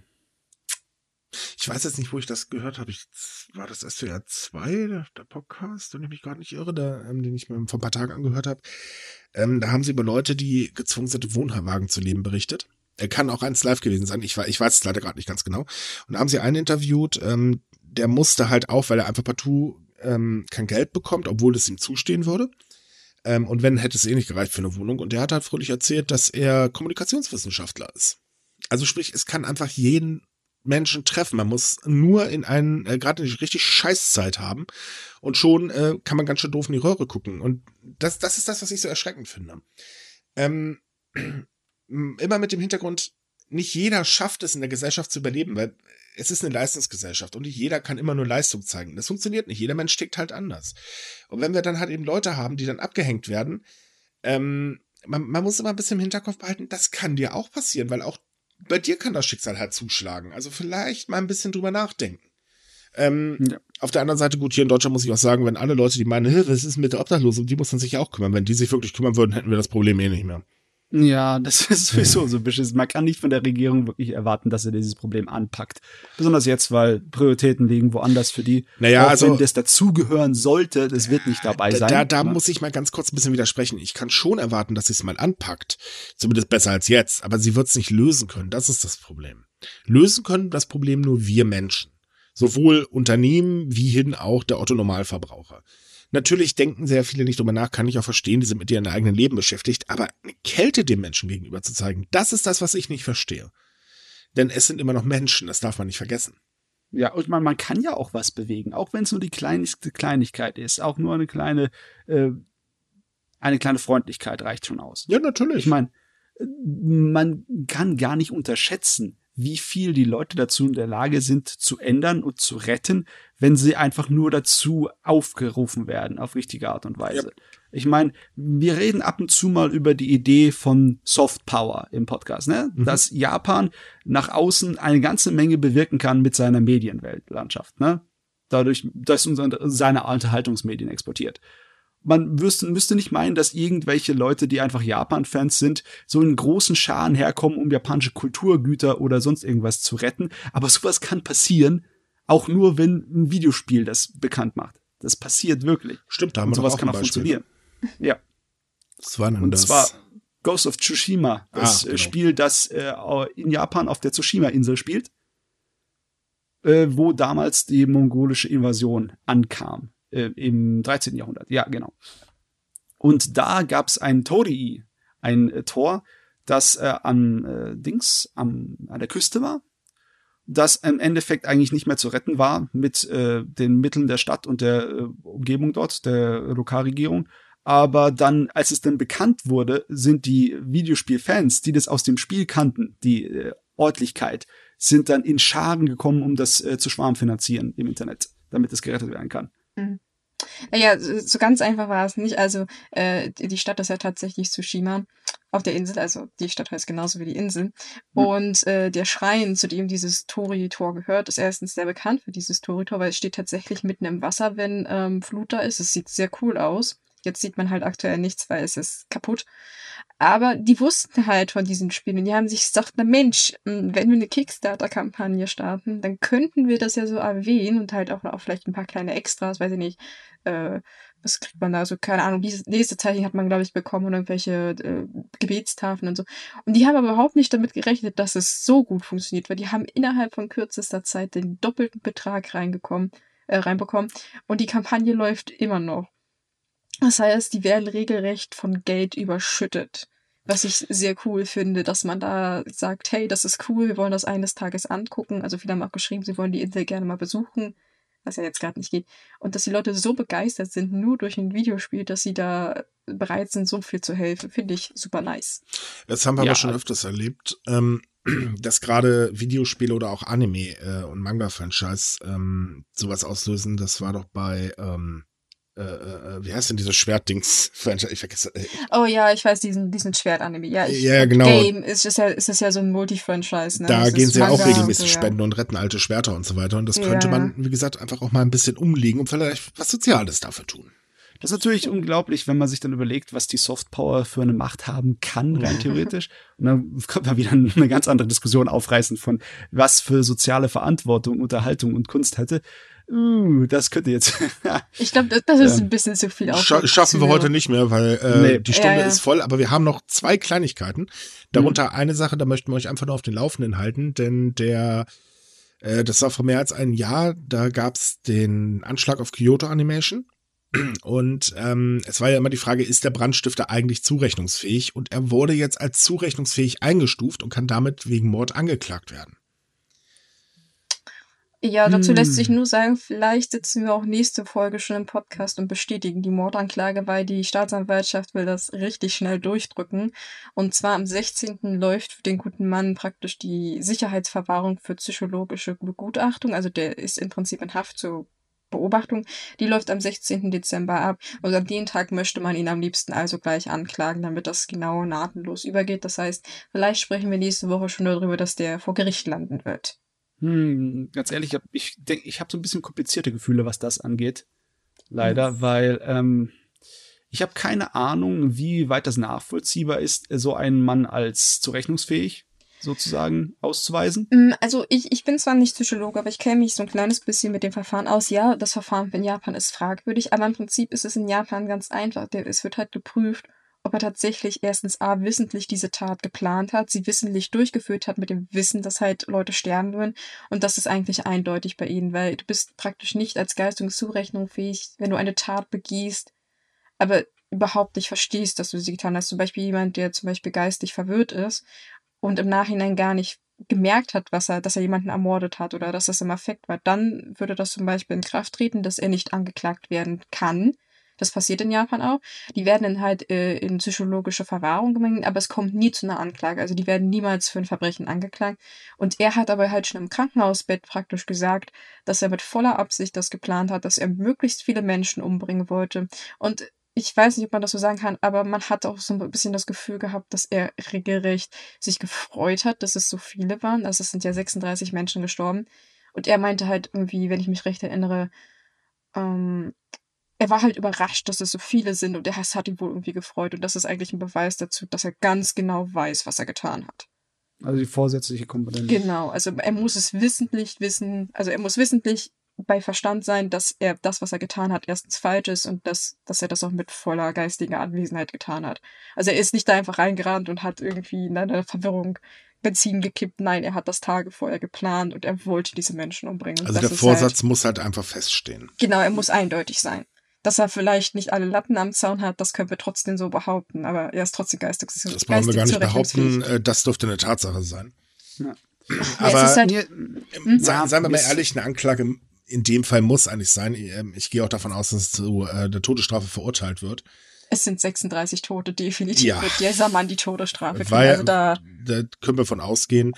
ich weiß jetzt nicht, wo ich das gehört habe. Ich, war das SWR 2, der, der Podcast, wenn ich mich gerade nicht irre, der, ähm, den ich mir vor ein paar Tagen angehört habe. Ähm, da haben sie über Leute, die gezwungen sind, im Wohnwagen zu leben, berichtet. Er kann auch eins live gewesen sein. Ich, ich weiß es leider gerade nicht ganz genau. Und da haben sie einen interviewt, ähm, der musste halt auch, weil er einfach partout ähm, kein Geld bekommt, obwohl es ihm zustehen würde. Ähm, und wenn, hätte es eh nicht gereicht für eine Wohnung. Und der hat halt fröhlich erzählt, dass er Kommunikationswissenschaftler ist. Also sprich, es kann einfach jeden Menschen treffen. Man muss nur in einen, äh, gerade eine richtig Scheißzeit haben und schon äh, kann man ganz schön doof in die Röhre gucken. Und das, das ist das, was ich so erschreckend finde. Ähm, <clears throat> immer mit dem Hintergrund, nicht jeder schafft es in der Gesellschaft zu überleben, weil es ist eine Leistungsgesellschaft und nicht jeder kann immer nur Leistung zeigen. Das funktioniert nicht. Jeder Mensch tickt halt anders. Und wenn wir dann halt eben Leute haben, die dann abgehängt werden, ähm, man, man muss immer ein bisschen im Hinterkopf behalten, das kann dir auch passieren, weil auch bei dir kann das Schicksal halt zuschlagen. Also vielleicht mal ein bisschen drüber nachdenken. Ähm, ja. Auf der anderen Seite, gut, hier in Deutschland muss ich auch sagen, wenn alle Leute, die meinen, was ist mit der Obdachlosen, die muss man sich auch kümmern. Wenn die sich wirklich kümmern würden, hätten wir das Problem eh nicht mehr. Ja, das ist sowieso <laughs> so beschissen. Man kann nicht von der Regierung wirklich erwarten, dass er dieses Problem anpackt. Besonders jetzt, weil Prioritäten liegen woanders für die. Naja, Auch also. Wenn das dazugehören sollte, das wird nicht dabei sein. Da, da ne? muss ich mal ganz kurz ein bisschen widersprechen. Ich kann schon erwarten, dass sie es mal anpackt. Zumindest besser als jetzt. Aber sie wird es nicht lösen können. Das ist das Problem. Lösen können das Problem nur wir Menschen. Sowohl Unternehmen wie hin auch der Otto Normalverbraucher. Natürlich denken sehr viele nicht drüber nach, kann ich auch verstehen, die sind mit ihrem eigenen Leben beschäftigt, aber eine Kälte dem Menschen gegenüber zu zeigen, das ist das, was ich nicht verstehe. Denn es sind immer noch Menschen, das darf man nicht vergessen. Ja, und man, man kann ja auch was bewegen, auch wenn es nur die kleinste Kleinigkeit ist, auch nur eine kleine, äh, eine kleine Freundlichkeit reicht schon aus. Ja, natürlich. Ich meine, man kann gar nicht unterschätzen, wie viel die Leute dazu in der Lage sind zu ändern und zu retten, wenn sie einfach nur dazu aufgerufen werden, auf richtige Art und Weise. Ja. Ich meine, wir reden ab und zu mal über die Idee von Soft Power im Podcast, ne? Mhm. Dass Japan nach außen eine ganze Menge bewirken kann mit seiner Medienweltlandschaft, ne? Dadurch, dass unser, seine Unterhaltungsmedien exportiert man müsste nicht meinen, dass irgendwelche Leute, die einfach Japan-Fans sind, so in großen Scharen herkommen, um japanische Kulturgüter oder sonst irgendwas zu retten. Aber sowas kann passieren, auch nur wenn ein Videospiel das bekannt macht. Das passiert wirklich. Stimmt, da haben Und sowas kann auch funktionieren. Ja. Was war denn Und das? zwar Ghost of Tsushima, das ah, genau. Spiel, das äh, in Japan auf der Tsushima-Insel spielt, äh, wo damals die mongolische Invasion ankam äh, im 13. Jahrhundert. Ja, genau. Und da gab es ein Torii, ein äh, Tor, das äh, am äh, Dings, am, an der Küste war, das im Endeffekt eigentlich nicht mehr zu retten war mit äh, den Mitteln der Stadt und der äh, Umgebung dort, der Lokalregierung. Aber dann, als es dann bekannt wurde, sind die Videospielfans, die das aus dem Spiel kannten, die äh, Ortlichkeit, sind dann in Scharen gekommen, um das äh, zu schwarmfinanzieren im Internet, damit es gerettet werden kann. Mhm. Ja, so ganz einfach war es nicht. Also äh, die Stadt ist ja tatsächlich Tsushima auf der Insel, also die Stadt heißt genauso wie die Insel. Mhm. Und äh, der Schrein, zu dem dieses Tori-Tor gehört, ist erstens sehr bekannt für dieses Tori-Tor, weil es steht tatsächlich mitten im Wasser, wenn ähm, Flut da ist. Es sieht sehr cool aus. Jetzt sieht man halt aktuell nichts, weil es ist kaputt. Aber die wussten halt von diesen Spielen die haben sich gesagt, na Mensch, wenn wir eine Kickstarter-Kampagne starten, dann könnten wir das ja so erwähnen und halt auch, auch vielleicht ein paar kleine Extras, weiß ich nicht, äh, was kriegt man da? So, keine Ahnung, Lesezeichen hat man, glaube ich, bekommen und irgendwelche äh, Gebetstafeln und so. Und die haben aber überhaupt nicht damit gerechnet, dass es so gut funktioniert, weil die haben innerhalb von kürzester Zeit den doppelten Betrag reingekommen, äh, reinbekommen und die Kampagne läuft immer noch. Das heißt, die werden regelrecht von Geld überschüttet. Was ich sehr cool finde, dass man da sagt, hey, das ist cool, wir wollen das eines Tages angucken. Also viele haben auch geschrieben, sie wollen die Insel gerne mal besuchen was ja jetzt gerade nicht geht. Und dass die Leute so begeistert sind, nur durch ein Videospiel, dass sie da bereit sind, so viel zu helfen, finde ich super nice. Das haben wir ja. aber schon öfters erlebt, ähm, <clears throat> dass gerade Videospiele oder auch Anime äh, und Manga-Franchise ähm, sowas auslösen. Das war doch bei ähm, äh, äh, wie heißt denn dieses Schwertdings? <laughs> Ich vergesse. Äh, oh ja, ich weiß diesen, diesen Schwert-Anime. Ja, ich, ja, genau. Game ist, ist, ja, ist es ja so ein Multi-Franchise. Ne? Da das gehen sie ja auch regelmäßig so, spenden ja. und retten alte Schwerter und so weiter. Und das könnte man, wie gesagt, einfach auch mal ein bisschen umlegen und vielleicht was Soziales dafür tun. Das ist natürlich unglaublich, wenn man sich dann überlegt, was die Softpower für eine Macht haben kann, rein <laughs> theoretisch. Und dann kommt man wieder eine ganz andere Diskussion aufreißen von, was für soziale Verantwortung, Unterhaltung und Kunst hätte uh, das könnte jetzt. <laughs> ich glaube, das, das, ist ein bisschen zu viel Sch Schaffen wir heute nicht mehr, weil äh, nee. die Stunde ja, ja. ist voll, aber wir haben noch zwei Kleinigkeiten. Darunter mhm. eine Sache, da möchten wir euch einfach nur auf den Laufenden halten, denn der äh, das war vor mehr als einem Jahr, da gab's den Anschlag auf Kyoto Animation. <clears throat> Und ähm, es war ja immer die Frage, ist der Brandstifter eigentlich zurechnungsfähig? Und er wurde jetzt als zurechnungsfähig eingestuft und kann damit wegen Mord angeklagt werden. Ja, dazu hm. lässt sich hm. nur sagen, vielleicht sitzen wir auch nächste Folge schon im Podcast und bestätigen die Mordanklage, weil die Staatsanwaltschaft will das richtig schnell durchdrücken. Und zwar am 16. läuft für den guten Mann praktisch die Sicherheitsverwahrung für psychologische Begutachtung. Also der ist im Prinzip in Haft zur Beobachtung. Die läuft am 16. Dezember ab. Und an dem Tag möchte man ihn am liebsten also gleich anklagen, damit das genau nahtlos übergeht. Das heißt, vielleicht sprechen wir nächste Woche schon darüber, dass der vor Gericht landen wird. Hm, ganz ehrlich, ich denke, ich habe so ein bisschen komplizierte Gefühle, was das angeht. Leider, mhm. weil ähm, ich habe keine Ahnung, wie weit das nachvollziehbar ist, so einen Mann als zurechnungsfähig sozusagen auszuweisen? Mm, also ich, ich bin zwar nicht Psychologe, aber ich kenne mich so ein kleines bisschen mit dem Verfahren aus. Ja, das Verfahren in Japan ist fragwürdig, aber im Prinzip ist es in Japan ganz einfach. Es wird halt geprüft, ob er tatsächlich erstens A, wissentlich diese Tat geplant hat, sie wissentlich durchgeführt hat mit dem Wissen, dass halt Leute sterben würden. Und das ist eigentlich eindeutig bei ihnen, weil du bist praktisch nicht als Geistungszurechnung fähig, wenn du eine Tat begehst, aber überhaupt nicht verstehst, dass du sie getan hast. Zum Beispiel jemand, der zum Beispiel geistig verwirrt ist und im Nachhinein gar nicht gemerkt hat, was er, dass er jemanden ermordet hat oder dass das im Affekt war, dann würde das zum Beispiel in Kraft treten, dass er nicht angeklagt werden kann, das passiert in Japan auch. Die werden dann halt äh, in psychologische Verwahrung gemengt, aber es kommt nie zu einer Anklage. Also die werden niemals für ein Verbrechen angeklagt. Und er hat aber halt schon im Krankenhausbett praktisch gesagt, dass er mit voller Absicht das geplant hat, dass er möglichst viele Menschen umbringen wollte. Und ich weiß nicht, ob man das so sagen kann, aber man hat auch so ein bisschen das Gefühl gehabt, dass er regelrecht sich gefreut hat, dass es so viele waren. Also es sind ja 36 Menschen gestorben. Und er meinte halt irgendwie, wenn ich mich recht erinnere, ähm, er war halt überrascht, dass es so viele sind und er hat ihn wohl irgendwie gefreut. Und das ist eigentlich ein Beweis dazu, dass er ganz genau weiß, was er getan hat. Also die vorsätzliche Komponente. Genau, also er muss es wissentlich wissen, also er muss wissentlich bei Verstand sein, dass er das, was er getan hat, erstens falsch ist und dass, dass er das auch mit voller geistiger Anwesenheit getan hat. Also er ist nicht da einfach reingerannt und hat irgendwie in einer Verwirrung Benzin gekippt. Nein, er hat das Tage vorher geplant und er wollte diese Menschen umbringen. Also der Vorsatz halt, muss halt einfach feststehen. Genau, er muss eindeutig sein dass er vielleicht nicht alle Latten am Zaun hat, das können wir trotzdem so behaupten, aber er ist trotzdem geistig Das brauchen wir gar nicht behaupten, äh, das dürfte eine Tatsache sein. Ja. Aber ja, halt, hm? seien, seien wir mal ehrlich, eine Anklage in dem Fall muss eigentlich sein. Ähm, ich gehe auch davon aus, dass es zu äh, der Todesstrafe verurteilt wird. Es sind 36 Tote, definitiv ja. wird dieser Mann die Todesstrafe kriegen. Weil, also da, da können wir von ausgehen.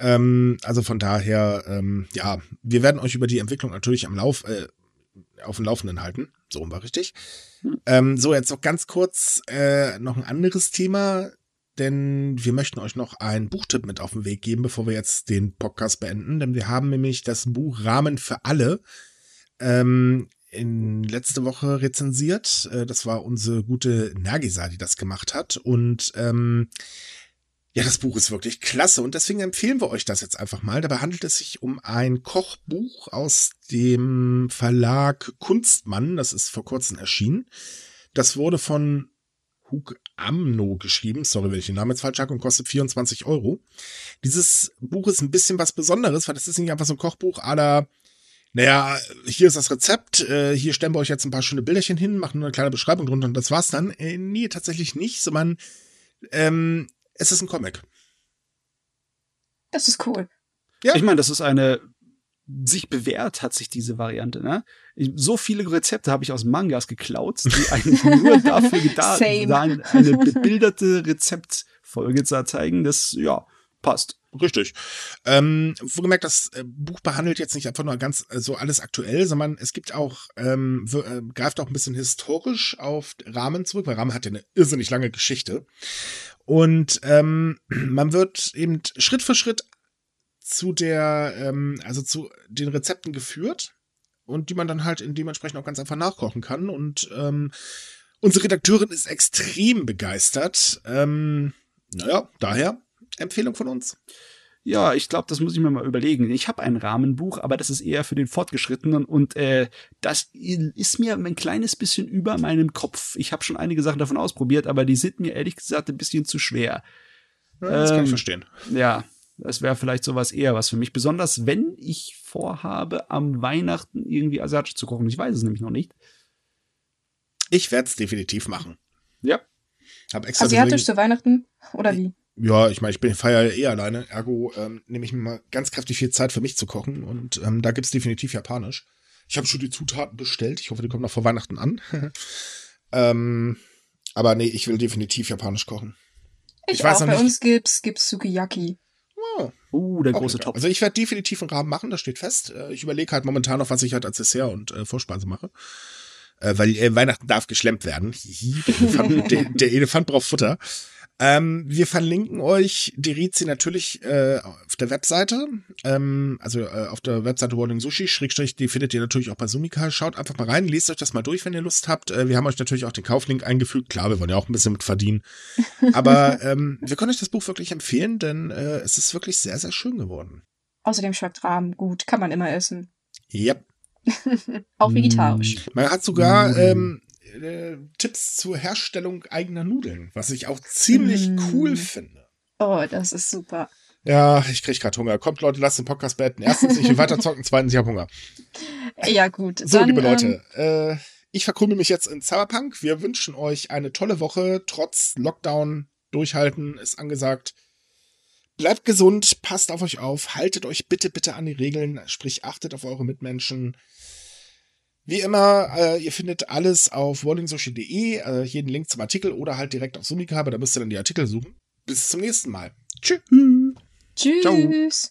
Ähm, also von daher, ähm, ja, wir werden euch über die Entwicklung natürlich am Lauf, äh, auf dem Laufenden halten. So war richtig. Hm. Ähm, so, jetzt noch ganz kurz äh, noch ein anderes Thema, denn wir möchten euch noch einen Buchtipp mit auf den Weg geben, bevor wir jetzt den Podcast beenden, denn wir haben nämlich das Buch Rahmen für alle ähm, in letzte Woche rezensiert. Äh, das war unsere gute Nagisa, die das gemacht hat. Und ähm, ja, das Buch ist wirklich klasse und deswegen empfehlen wir euch das jetzt einfach mal. Dabei handelt es sich um ein Kochbuch aus dem Verlag Kunstmann. Das ist vor kurzem erschienen. Das wurde von Hug Amno geschrieben. Sorry, wenn ich den Namen jetzt falsch sage und kostet 24 Euro. Dieses Buch ist ein bisschen was Besonderes, weil das ist nicht einfach so ein Kochbuch aller naja, hier ist das Rezept, äh, hier stellen wir euch jetzt ein paar schöne Bilderchen hin, machen eine kleine Beschreibung drunter und das war's dann. Äh, nee, tatsächlich nicht, sondern ähm, es ist ein Comic. Das ist cool. Ja. Ich meine, das ist eine sich bewährt hat sich diese Variante. Ne? So viele Rezepte habe ich aus Mangas geklaut, die <laughs> eigentlich nur dafür gedacht waren, eine bebilderte Rezeptfolge zu zeigen. Das ja passt. Richtig. Ähm, wohlgemerkt, das äh, Buch behandelt jetzt nicht einfach nur ganz äh, so alles aktuell, sondern es gibt auch, ähm, äh, greift auch ein bisschen historisch auf Rahmen zurück, weil Rahmen hat ja eine irrsinnig lange Geschichte. Und ähm, <clears throat> man wird eben Schritt für Schritt zu der, ähm, also zu den Rezepten geführt und die man dann halt in dementsprechend auch ganz einfach nachkochen kann. Und ähm, unsere Redakteurin ist extrem begeistert. Ähm, naja, daher Empfehlung von uns. Ja, ich glaube, das muss ich mir mal überlegen. Ich habe ein Rahmenbuch, aber das ist eher für den Fortgeschrittenen und äh, das ist mir ein kleines bisschen über meinem Kopf. Ich habe schon einige Sachen davon ausprobiert, aber die sind mir ehrlich gesagt ein bisschen zu schwer. Ja, das ähm, kann ich ähm, verstehen. Ja, das wäre vielleicht sowas eher was für mich. Besonders wenn ich vorhabe, am Weihnachten irgendwie asiatisch zu kochen. Ich weiß es nämlich noch nicht. Ich werde es definitiv machen. Ja. Hab extra asiatisch zu Weihnachten oder wie? Ja, ich meine, ich bin feier eh alleine, ergo ähm, nehme ich mir mal ganz kräftig viel Zeit für mich zu kochen und ähm, da gibt's definitiv Japanisch. Ich habe schon die Zutaten bestellt. Ich hoffe, die kommen noch vor Weihnachten an. <laughs> ähm, aber nee, ich will definitiv Japanisch kochen. Ich, ich weiß auch, bei nicht. uns gibt's, gibt's Sukiyaki. Oh, uh, der große Topf. Also ich werde definitiv einen Rahmen machen, das steht fest. Äh, ich überlege halt momentan noch, was ich halt als Dessert und äh, Vorspeise mache. Äh, weil äh, Weihnachten darf geschlemmt werden. der, Elefant, <laughs> der, der Elefant braucht Futter. Ähm, wir verlinken euch die Rizi natürlich äh, auf der Webseite. Ähm, also äh, auf der Webseite Warning Sushi, Schrägstrich, die findet ihr natürlich auch bei Sumika. Schaut einfach mal rein, lest euch das mal durch, wenn ihr Lust habt. Äh, wir haben euch natürlich auch den Kauflink eingefügt. Klar, wir wollen ja auch ein bisschen mit verdienen. <laughs> Aber ähm, wir können euch das Buch wirklich empfehlen, denn äh, es ist wirklich sehr, sehr schön geworden. Außerdem schmeckt Rahmen gut, kann man immer essen. Yep. <laughs> auch vegetarisch. Man hat sogar mm. ähm, äh, Tipps zur Herstellung eigener Nudeln, was ich auch ziemlich mm. cool finde. Oh, das ist super. Ja, ich krieg gerade Hunger. Kommt, Leute, lasst den Podcast beenden. Erstens, ich will weiter zocken. <laughs> Zweitens, ich habe Hunger. Ja, gut. So, Dann, liebe Leute, ähm, äh, ich verkrümel mich jetzt in Cyberpunk. Wir wünschen euch eine tolle Woche. Trotz Lockdown durchhalten ist angesagt. Bleibt gesund, passt auf euch auf, haltet euch bitte, bitte an die Regeln, sprich achtet auf eure Mitmenschen. Wie immer, äh, ihr findet alles auf warningsocial.de, äh, jeden Link zum Artikel oder halt direkt auf Sumika, aber da müsst ihr dann die Artikel suchen. Bis zum nächsten Mal. Tschüss. Tschüss. Ciao.